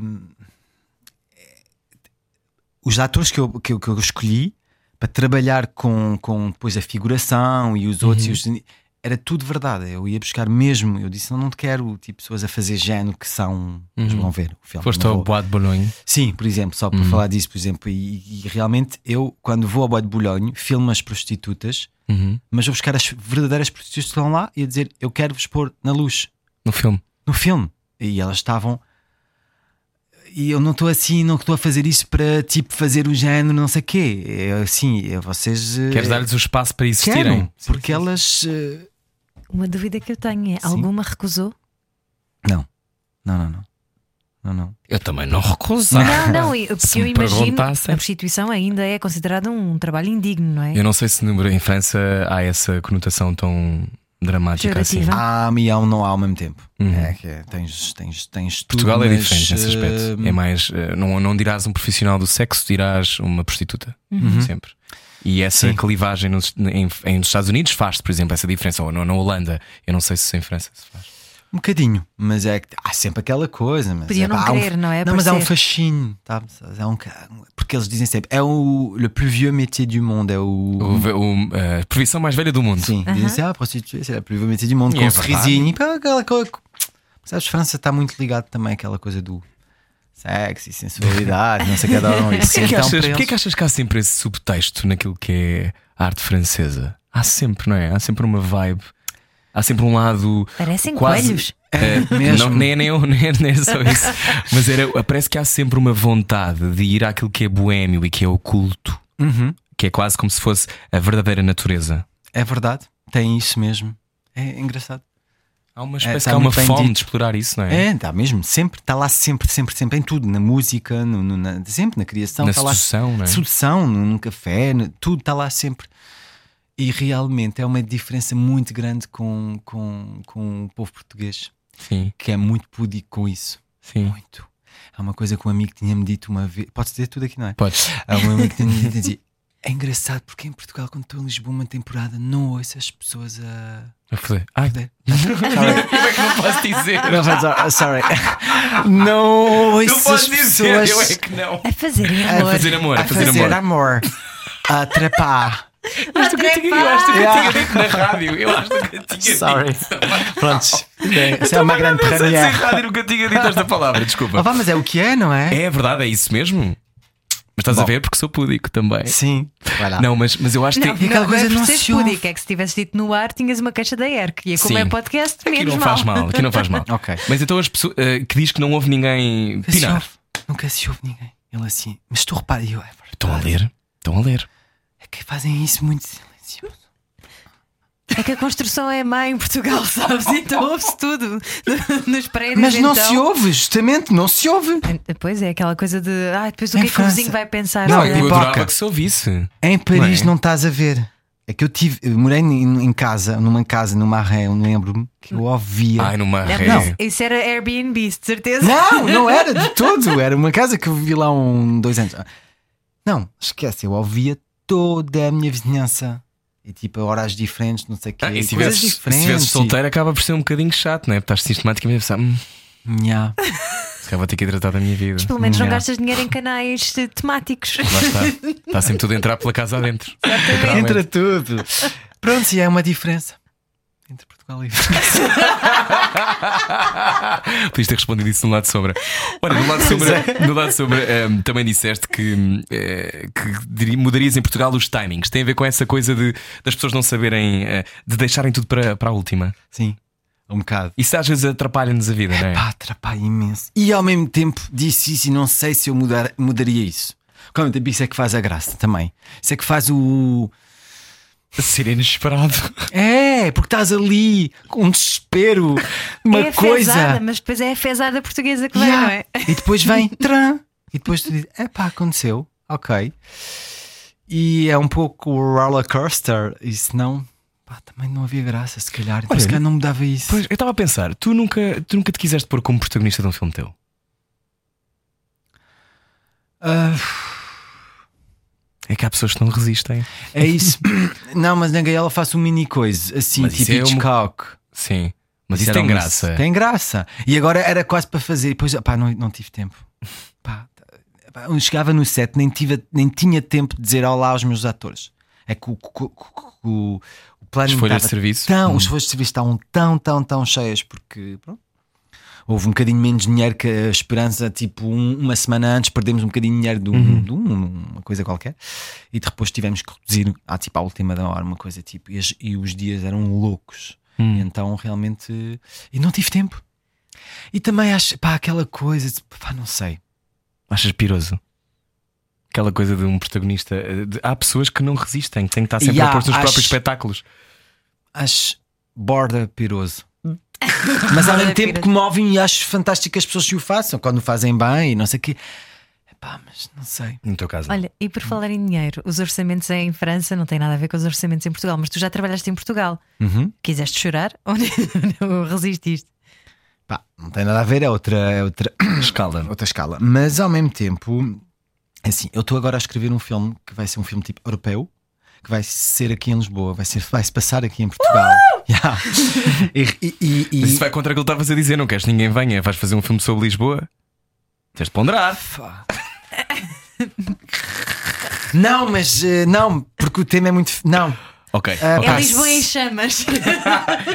os atores que eu, que eu, que eu escolhi para trabalhar com, com depois a figuração e os outros e os- era tudo verdade. Eu ia buscar mesmo. Eu disse: não, não te quero tipo, pessoas a fazer género que são. Mas vão ver o filme. Foste ao Bois de Boulogne. Sim, por exemplo, só para falar disso, por exemplo, e, e realmente eu, quando vou ao Bois de Boulogne, filmo as prostitutas, Uhum. mas vou buscar as verdadeiras prostitutas que estão lá e a dizer: Eu quero-vos pôr na luz, No filme. no filme. E elas estavam. E eu não estou assim, não estou a fazer isso para tipo fazer o género, não sei o quê. É assim, é, vocês. eh, Queres dar-lhes o espaço para existirem? quero, porque elas. eh, Uma dúvida que eu tenho é: Sim. alguma recusou? Não, não, não, não. Não, não. Eu também não recusava. Não, não, eu- Se porque eu imagino a prostituição ainda é considerada um trabalho indigno, não é? Eu não sei se no- em França há essa conotação tão dramática assim. Há e há um não há ao mesmo tempo. Uhum. É que é, tens, tens, tens tudo, Portugal é mas, diferente nesse aspecto. eh, É mais. eh, Não, não dirás um profissional do sexo, dirás uma prostituta. Sempre. E essa Sim. clivagem nos, em, em- nos Estados Unidos faz, por exemplo, essa diferença. Ou na, na Holanda. Eu não sei se em França se faz. Um bocadinho, mas é que há sempre aquela coisa. Mas Podiam é, não há um- querer, não é? Não, mas há um fascínio, tá? Há um, porque eles dizem sempre: é o le plus vieux métier du monde, é o. O, o- a profissão mais velha do mundo. Sim, dizem assim: ah, prostituée, c'est le plus vieux métier du monde, E com é um sorrisinho. pá, aquela coisa. Sabes, França está muito ligado também àquela coisa do sexo e sensualidade, não sei o que adoram isso. Porquê que, Então, achas, para porquê eles- que achas que há sempre esse subtexto naquilo que é a arte francesa? Há sempre, não é? Há sempre uma vibe. Há sempre um lado. Parecem quase- coelhos. É, mesmo. Não, nem, é- nem, é- nem, é- nem é só isso. Mas era, parece que há sempre uma vontade de ir àquilo que é boémio e que é oculto, Uhum, que é quase como se fosse a verdadeira natureza. é verdade, tem isso mesmo. É engraçado. Há uma É, espécie tá que há uma fome dito. de explorar isso, não é? É, está mesmo, sempre, está lá sempre, sempre, sempre, em tudo, na música, no, no- na- sempre na criação, Na lá sedução, não é? sedução, no café, no- tudo está lá sempre. E realmente é uma diferença muito grande com, com, com o povo português, Sim, que é muito pudico com isso. sim. Muito. Há uma coisa que um amigo tinha-me dito uma vez. Pode dizer tudo aqui, não é? Podes. Há um amigo que tinha-me dito dizia, É engraçado porque em Portugal, quando estou em Lisboa uma temporada, não ouço as pessoas a. A fazer. Ai, Sorry. como é que não posso dizer? Não, mas, sorry. Não ouço Não podes as dizer, pessoas eu é que não. A fazerem A amor. fazer amor, a fazer amor. amor. A trepar. Mas tu que tinha, eu acho que eu tinha dito na rádio. Eu acho que eu tinha Sorry. dito. Prontos. Isso é uma grande Não sei dizer premiere. rádio nunca tinha dito esta palavra, desculpa. vá, mas é o que é, não é? É verdade, é isso mesmo. Mas estás a Bom. ver porque sou púdico também. Sim. Vai lá. Não, mas, mas eu acho que Não, tem- E aquela não, coisa não é não por seres se ouve. pudico, é que se tivesse dito no ar, tinhas uma caixa da ERC. E como Sim. é podcast, aqui menos não mal. faz mal, aqui não faz mal. Ok. Mas então as pessoas eh, que diz que não houve ninguém Nunca se pinar. ouve. Nunca se ouve ninguém. Ele assim, mas tu repara, eu, é. Estão a ler? Estão a ler. É que fazem isso muito silencioso. É que a construção é má em Portugal, sabes? Então ouve-se tudo nos prédios. Mas não então. se ouve, justamente, não se ouve. Pois é, aquela coisa de ah, depois o Em que é que o vizinho vai pensar? Não, Eu Pipoca. adorava que se ouvisse. Em Paris Não não, é? estás a ver. É que eu tive, eu morei em, casa, numa casa, numa ré, eu lembro-me que eu ouvia. Ai, numa Não, ré. não, Isso era Airbnb, de certeza. Não, não era de todo. Era uma casa que eu vivi lá um, dois anos. Não, esquece, eu ouvia toda a minha vizinhança. E tipo, a horas diferentes, não sei o quê. Ah, e se coisas tivesses, se diferentes. tivesses solteiro, acaba por ser um bocadinho chato, não é? Porque Estás sistematicamente a pensar, hum, E... Nha. se calhar vou ter que hidratar da minha vida. Mas pelo menos não Yeah. gastas dinheiro em canais eh, temáticos. Lá está. Está sempre tudo a entrar pela casa adentro. Entra tudo. Pronto, e é uma diferença entre Portugal e França. Podias ter respondido isso no lado de sombra. Olha, no lado de sombra, no lado de sombra ehm, também disseste que, eh, que mudarias em Portugal os timings. Tem a ver com essa coisa de, das pessoas não saberem, eh, de deixarem tudo para, para a última. Sim, um bocado. Isso às vezes atrapalha-nos a vida, não é? Pá, atrapalha imenso. E ao mesmo tempo disse isso e não sei se eu mudar, mudaria isso. Mesmo tempo, isso é que faz a graça também. Isso é que faz o. Ser inesperado. É, porque estás ali com um desespero, uma é a coisa. fezada, mas depois é a fezada portuguesa que vem, Yeah. não é? E depois vem tran. E depois tu dizes: é pá, aconteceu, ok. E é um pouco o roller coaster. E se não, pá, também não havia graça, se calhar. Então, Olha, se calhar não mudava isso. Pois, eu estava a pensar, tu nunca, tu nunca te quiseste pôr como protagonista de um filme teu? Ah, É que há pessoas que não resistem. é isso. não, mas na Gaiola faço um mini coisa, assim, Mas tipo é Hitchcock. Sim. Mas isso tem uma- graça. Tem graça. E agora era quase para fazer. E depois, pá, não, não tive tempo. Pá, pá, chegava no set, nem, tive, nem tinha tempo de dizer olá aos meus atores. É que o, o, o, o, plano As folhas de serviço? Tão, Hum. Os folhas de serviço estavam tão, tão, tão cheias porque pronto, houve um bocadinho menos dinheiro que a esperança. Tipo, um- uma semana antes perdemos um bocadinho de dinheiro de, um, Uhum. de um- uma coisa qualquer e depois tivemos que reduzir à, tipo, à última da hora, uma coisa tipo. E, e os dias eram loucos. Hum. E então realmente. E não tive tempo. E também acho, pá, aquela coisa, de, pá, não sei. Achas piroso? Aquela coisa de um protagonista. eh, de- há pessoas que não resistem, que têm que estar sempre Yeah, a pôr nos acho- próprios espetáculos. Acho borda piroso. Mas ao mesmo tempo que movem e acho fantástico que as pessoas se o façam quando o fazem bem e não sei o quê. Pá, mas não sei. No teu caso. Olha, e por falar em dinheiro, os orçamentos em França não têm nada a ver com os orçamentos em Portugal, mas tu já trabalhaste em Portugal. Uhum. Quiseste chorar ou não resististe? Pá, não tem nada a ver, é outra, é outra escala. Outra escala. Mas ao mesmo tempo, assim, eu estou agora a escrever um filme que vai ser um filme tipo europeu, que vai ser aqui em Lisboa, vai, ser, vai se passar aqui em Portugal. Yeah. E, e- e- isso vai contra aquilo que estavas a dizer, não queres que ninguém venha, vais fazer um filme sobre Lisboa. Tens de ponderar. Não, mas eh, não, porque o tema é muito. Não. Ok. Ok. É Lisboa em chamas.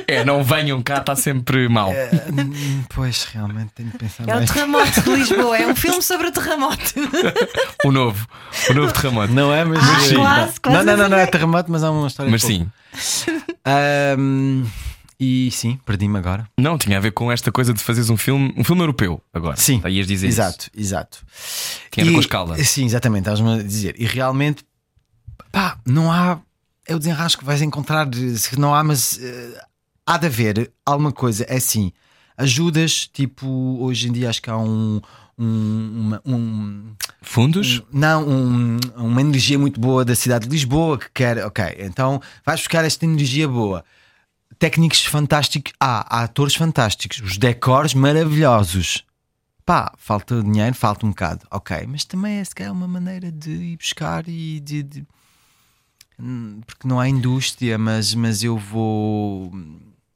É, não venham cá, está sempre mal. Hum, Pois, realmente tenho de pensar É o mais. terremoto de Lisboa, é um filme sobre o terremoto. O novo. O novo terremoto. Não é, mas. Ah, sim. quase, quase não, não, não, não é terremoto, mas há uma história. Mas sim. Ahm, e sim, perdi-me agora. Não, tinha a ver com esta coisa de fazeres um filme, um filme europeu agora. Sim. Aí ias dizer exato, exato. Tinha a ver com a escala. Sim, exatamente, estás-me a dizer. E realmente, pá, não há. É o desenrasco que vais encontrar. Se não há, mas eh, há de haver alguma coisa. É assim, ajudas, tipo, hoje em dia acho que há um. um, uma- um- Fundos? não, um- uma energia muito boa da cidade de Lisboa que quer, ok, então vais buscar esta energia boa. Técnicos fantásticos, há, há atores fantásticos, os decors maravilhosos. Pá, falta dinheiro, falta um bocado, ok, mas também é se calhar uma maneira de ir buscar e de. de- porque não há indústria, mas, mas eu vou,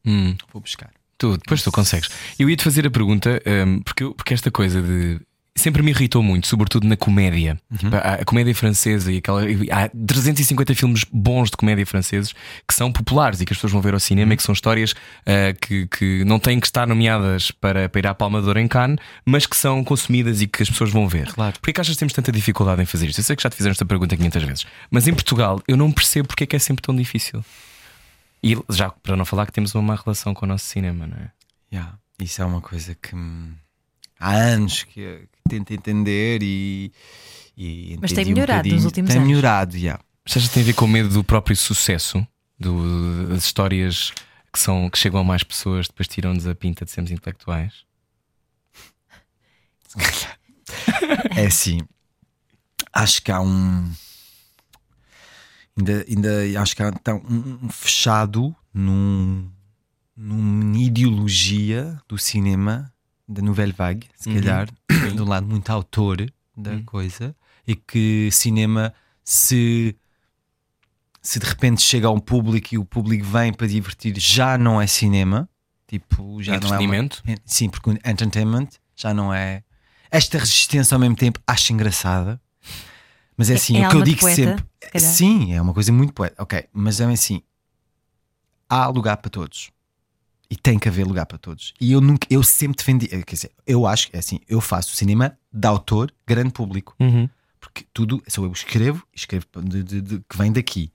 Hum. vou buscar. Tu, depois tu consegues. Eu ia-te fazer a pergunta, hum, porque, porque esta coisa de. Sempre me irritou muito, sobretudo na comédia. Tipo, a, comédia francesa e aquela. Há 350 filmes bons de comédia franceses que são populares e que as pessoas vão ver ao cinema e que são histórias ah, que, que não têm que estar nomeadas para, para ir à Palma de Ouro em Cannes, mas que são consumidas e que as pessoas vão ver. Claro. Porquê que achas que temos tanta dificuldade em fazer isto? Eu sei que já te fizeram esta pergunta 500 vezes, mas em Portugal eu não percebo porque é que é sempre tão difícil. E já para não falar que temos uma má relação com o nosso cinema, não é? Yeah, Isso é uma coisa que hum, há anos que, tento entender e. e Mas tem entendi um melhorado nos últimos tem anos. melhorado, já. Mas achas que tem a ver com o medo do próprio sucesso? Do, das histórias que, são, que chegam a mais pessoas, depois tiram-nos a pinta de sermos intelectuais? É assim. Acho que há um. Ainda, ainda acho que há tá um, um fechado num, numa ideologia do cinema, da Nouvelle Vague, se Uhum. calhar, do lado muito autor da Uhum. coisa, e que cinema se. Se de repente chega a um público e o público vem para divertir, já não é cinema, tipo, já não é uma, é, Sim, porque entertainment já não é. Esta resistência ao mesmo tempo acho engraçada. Mas é É- assim, é o que eu de digo poeta, sempre. se. Sim, é uma coisa muito poeta. Ok, mas é assim. Há lugar para todos. E tem que haver lugar para todos. E eu nunca, eu sempre defendi. eh, Quer dizer, eu acho que é assim, eu faço cinema de autor, grande público. Uhum. Porque tudo, sou eu escrevo, escrevo de- de- de- que vem daqui.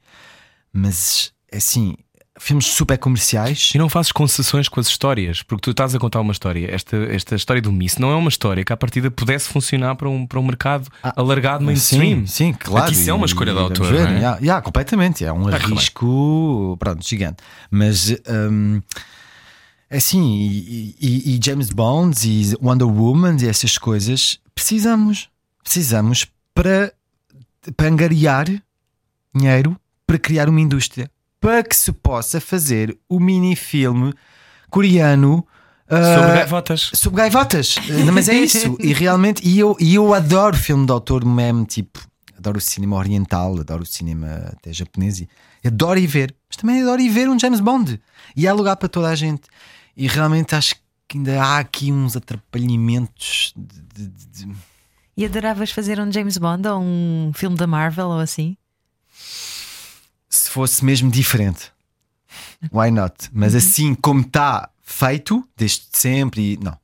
Mas é assim, filmes super comerciais. E não fazes concessões com as histórias, porque tu estás a contar uma história. Esta, esta história do Miss não é uma história que à partida pudesse funcionar para um, para um mercado alargado mainstream. Sim, sim, claro. Aqui isso é uma escolha E do vamos autor. ver, não é? yeah, yeah, completamente. É um Ah, claro. risco pronto, gigante. Mas é assim, e, e- e James Bond e Wonder Woman e essas coisas precisamos. Precisamos para, para angariar dinheiro para criar uma indústria. Para que se possa fazer o mini-filme coreano. Sobre ah, gaivotas. Sobre gaivotas, Eh, mas é isso. E realmente, e eu, e eu adoro filme de autor mesmo, tipo, adoro o cinema oriental, adoro o cinema até japonês, e adoro ir ver, mas também adoro ir ver um James Bond. E há lugar para toda a gente. E realmente acho que ainda há aqui uns atrapalhamentos de- de- de- E adoravas fazer um James Bond ou um filme da Marvel ou assim? se fosse mesmo diferente. Why not? Mas assim como está feito, desde sempre, e não.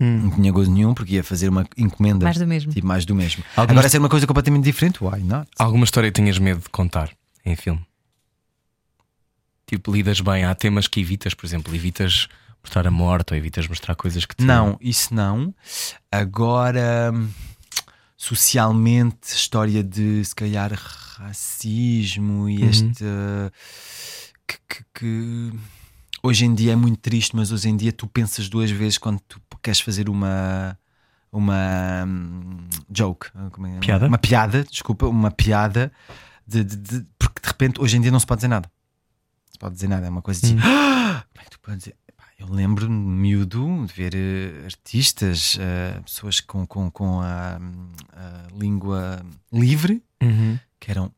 Não tinha gozo nenhum porque ia fazer uma encomenda. Mais do mesmo. Tipo, mais do mesmo. Algumas- Agora, ser uma coisa completamente diferente, why not? Alguma história que tenhas medo de contar em filme? Tipo, lidas bem, há temas que evitas, por exemplo, evitas mostrar a morte ou evitas mostrar coisas que te. Não, isso não. Agora, socialmente, história de se calhar racismo e este. Que, que- que hoje em dia é muito triste, mas hoje em dia tu pensas duas vezes quando tu queres fazer uma. Uma hum, joke, como é? Piada? Uma piada, desculpa, uma piada de, de- de- porque de repente hoje em dia não se pode dizer nada. Não se pode dizer nada, é uma coisa assim. "Ah!" Como é que tu podes dizer? Epá, Eu lembro-me, miúdo, de ver eh, artistas, eh, pessoas com, com, com a, a língua livre, Uhum. que eram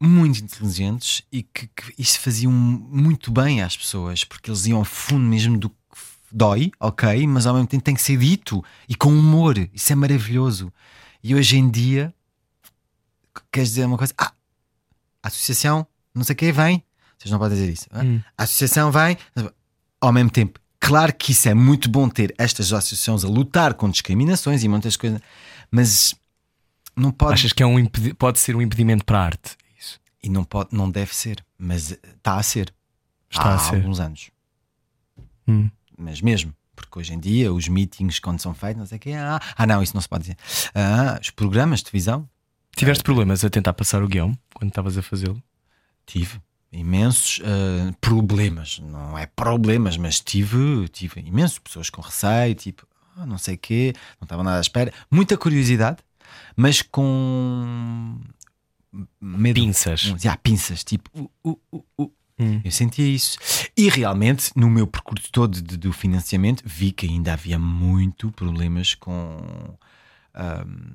muito inteligentes e que, que isso faziam muito bem às pessoas, porque eles iam ao fundo mesmo do que dói, ok, mas ao mesmo tempo tem que ser dito e com humor. Isso é maravilhoso. E hoje em dia, queres dizer uma coisa? Ah, a associação, não sei o que, vem. Vocês não podem dizer isso. ah? Hum. A associação vem, ao mesmo tempo. Claro que isso é muito bom ter estas associações a lutar com discriminações e muitas coisas, mas não pode Achas que é um pode ser um impedimento para a arte? Isso. e não pode, não deve ser, mas está a ser. Está há a ser. alguns anos. Hum. Mas mesmo, porque hoje em dia os meetings quando são feitos, não sei o quê, ah, ah não, isso não se pode dizer. Ah, os programas de televisão, Tiveste problemas a tentar passar o guião quando estavas a fazê-lo? tive imensos ah, problemas, não é problemas, mas tive, tive imensos pessoas com receio, tipo, ah, não sei o quê, não estava nada à espera, muita curiosidade, mas com medo. Pinças. Pinças, tipo, uh, uh, uh, uh. Hum. Eu sentia isso. E realmente, no meu percurso todo de- do financiamento, vi que ainda havia muito problemas com. ahm,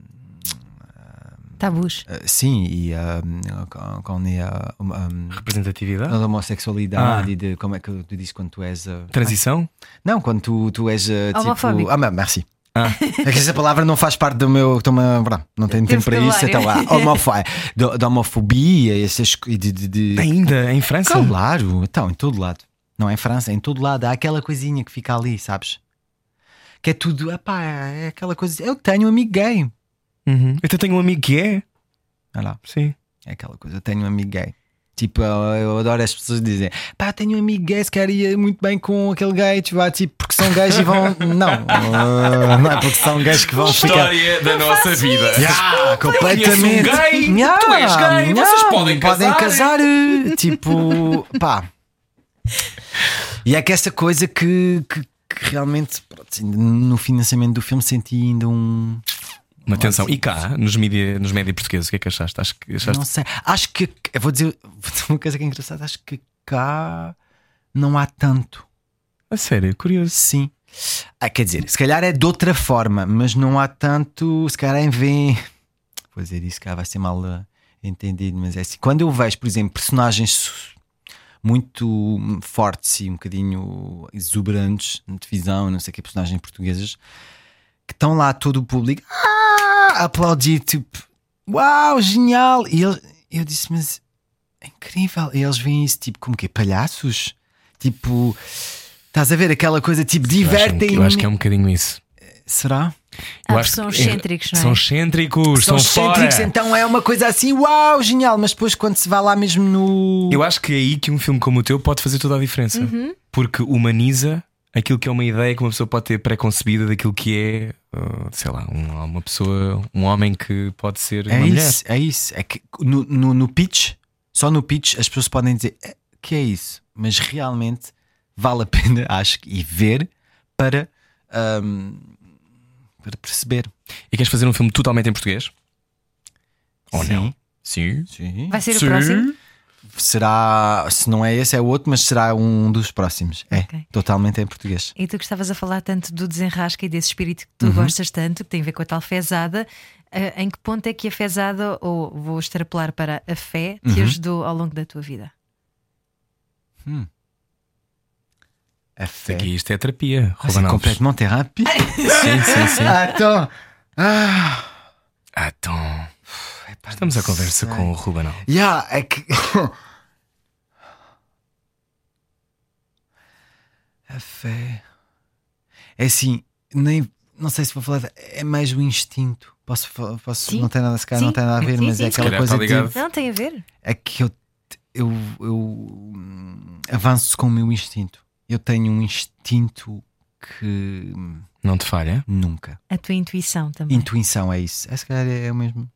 Tabus. ah, sim, e ahm, com, com a, ahm, Representatividade? a homossexualidade Ah. e de como é que tu dizes quando tu és. ah, Transição? não, quando tu, tu és ah, tipo. Homofóbico. Ah, mas merci. Ah. É que essa palavra não faz parte do meu. pronto, não tenho tempo para isso. Então, ah, homofo- de, de homofobia, essas de, de, de- Ainda em França? Claro, então, em todo lado. Não é em França, é em todo lado. Há aquela coisinha que fica ali, sabes? Que é tudo, epá, é aquela coisa. Eu tenho um amigo gay. Uhum. Eu até tenho um amigo que é. Olha lá, Sim. é aquela coisa. Eu tenho um amigo gay. Tipo, eu, eu adoro as pessoas dizem, pá, tenho um amigo gay, se quer ir muito bem com aquele gay, tipo, ah, tipo, porque são gays e vão. Não, uh, não é porque são gays que vão ficar. História da nossa vida. Yeah, completamente. um gay, Yeah, tu és gay, vocês podem casar. casar, eh, tipo, pá. E é que essa coisa que, que, que realmente, pronto, no financiamento do filme, senti ainda um. Uma atenção. E cá, nos mídia, nos média portugueses, o que é que achaste? Acho que achaste Não sei. Acho que. Eu vou dizer, uma coisa que é engraçada. Acho que cá não há tanto. a sério, curioso. Sim. Ah, quer dizer, se calhar é de outra forma, mas não há tanto. Se calhar em vez. Vou dizer isso, cá vai ser mal eh, entendido, mas é assim. Quando eu vejo, por exemplo, personagens muito fortes e um bocadinho exuberantes na televisão, não sei o que, personagens portuguesas, que estão lá todo o público ah, a aplaudir, tipo, uau, genial! E ele, eu disse, mas é incrível. E eles veem isso, tipo, como que palhaços? Tipo, estás a ver aquela coisa, tipo, Eu acho, divertem. eu acho que é um bocadinho isso. Será? Ah, Eu porque acho são excêntricos, não é? São excêntricos, São são excêntricos, fora. então é uma coisa assim, uau, genial. Mas depois, quando se vai lá mesmo no. Eu acho que é aí que um filme como o teu pode fazer toda a diferença. Uhum. Porque humaniza aquilo que é uma ideia que uma pessoa pode ter pré-concebida daquilo que é, uh, sei lá, um- uma pessoa, um homem que pode ser É uma mulher. isso, é isso. É que no, no, no pitch, só no pitch, as pessoas podem dizer "É, que é isso, mas realmente vale a pena, acho, que, e ver para, ahm, para perceber. E queres fazer um filme totalmente em português? Ou Sim. não? Sim. Sim. Vai ser Sim. o próximo? Será, se não é esse, é outro, mas será um dos próximos. É, Ok. totalmente em português. E tu que estavas a falar tanto do desenrasca e desse espírito que tu Uhum. gostas tanto, que tem a ver com a tal fezada, eh, em que ponto é que a fezada, ou vou extrapolar para a fé, te Uhum. ajudou ao longo da tua vida? A fé. Aqui isto é terapia. Ser Ruben Alves. completamente terapia. Sim, sim, sim. Ah, então. Ah, Ah, então. Estamos não à conversa sei. com o Ruben Alves. Yeah, é que. a fé. É assim, nem. Não sei se vou falar. É mais o instinto. Posso, posso Sim. não tem nada, se calhar Sim. não tem nada a ver, Sim, mas sim. é aquela calhar coisa ligado. de. Não, tem a ver. É que eu, eu, eu hum, avanço com o meu instinto. Eu tenho um instinto que Não te falha? nunca. A tua intuição também. Intuição é isso. É se calhar é, é o mesmo.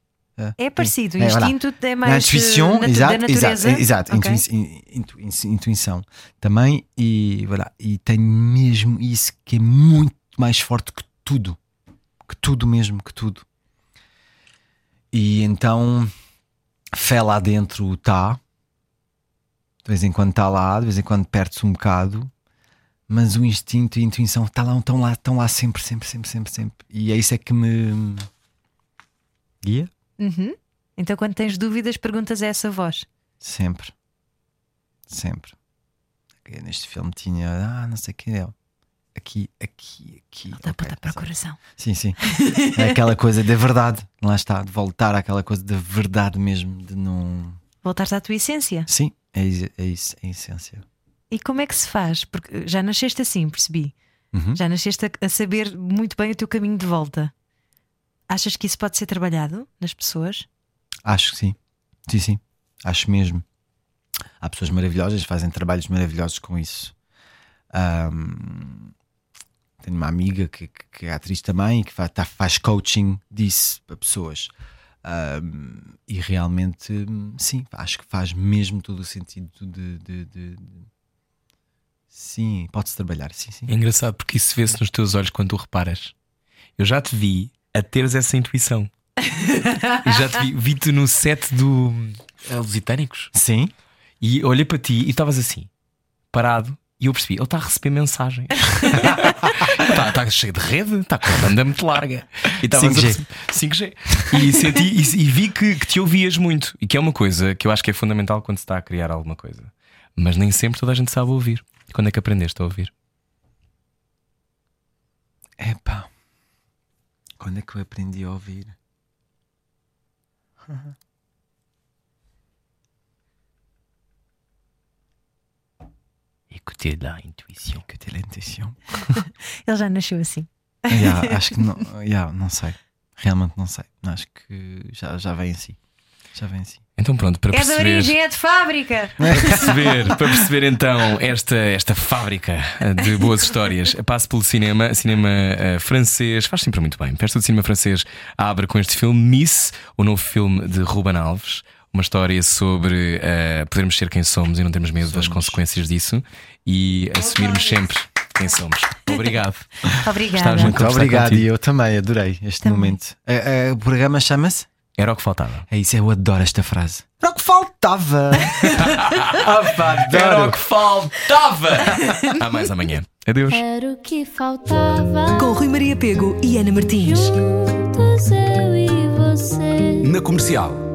É parecido, o É, olha, instinto é Na mais intuição, eh, natu- exato, da natureza. exato, exato, Ok. intui- intu- intu- intuição também e, voilà, e tenho mesmo isso que é muito mais forte que tudo, que tudo mesmo, que tudo. E então fé lá dentro está, de vez em quando está lá, de vez em quando perde-se um bocado, mas o instinto e a intuição está lá, estão lá, estão lá sempre, sempre, sempre, sempre, sempre. E é isso é que me guia. Uhum. Então, quando tens dúvidas, perguntas a essa voz. Sempre. Sempre. Neste filme tinha. Ah, não sei o que é. Aqui, aqui, aqui. Dá ok, para para o coração. Sim, sim. É aquela coisa da verdade. Lá está, de voltar àquela coisa da verdade mesmo, de não. Voltares à tua essência. Sim, é, é isso, é a essência. E como é que se faz? Porque já nasceste assim, percebi. Uhum. Já nasceste a, a saber muito bem o teu caminho de volta. Achas que isso pode ser trabalhado nas pessoas? Acho que sim. Sim, sim. Acho mesmo. Há pessoas maravilhosas que fazem trabalhos maravilhosos com isso. Ahm, tenho uma amiga que, que- que é atriz também e que faz, tá- faz coaching disso para pessoas. Ahm, e realmente, sim, acho que faz mesmo todo o sentido de. de- de- de- Sim, pode-se trabalhar, sim, sim. É engraçado porque isso vê-se nos teus olhos quando tu reparas. Eu já te vi a teres essa intuição. Eu já te vi, vi-te no set do eh, Lusitânicos Sim, e olhei para ti e estavas assim, parado, e eu percebi, ele está a receber mensagens. Está está cheio de rede, está com a banda muito larga. E estavas a 5G. receber- 5G. E, senti, e, e vi que, que te ouvias muito. E que é uma coisa que eu acho que é fundamental quando se está a criar alguma coisa. Mas nem sempre toda a gente sabe ouvir. Quando é que aprendeste a ouvir? Epá. Quando é que eu aprendi a ouvir? Écoutez la intuition. Que ter intenção. Ele já nasceu assim. Yeah, acho que não, yeah, não sei. Realmente não sei. Acho que já, já vem assim. Já vem assim. Então pronto, para É da perceber. origem, é de fábrica. Para perceber, para perceber então esta, esta fábrica de boas histórias, passo pelo cinema, cinema eh, francês, faz sempre muito bem. Festa do cinema francês abre com este filme Miss, o novo filme de Ruben Alves. Uma história sobre eh, podermos ser quem somos e não termos medo das consequências disso e assumirmos sempre quem somos. Obrigado. Obrigada. Estavas muito obrigado contigo. e eu também adorei este momento. Eh, eh, o programa chama-se? Era o que faltava. É isso, eu adoro esta frase. Era o que faltava! ah, pá, Era o que faltava! Há mais amanhã. Adeus. Era o que faltava. Com Rui Maria Pego e Ana Martins. Juntos eu e você. Na comercial.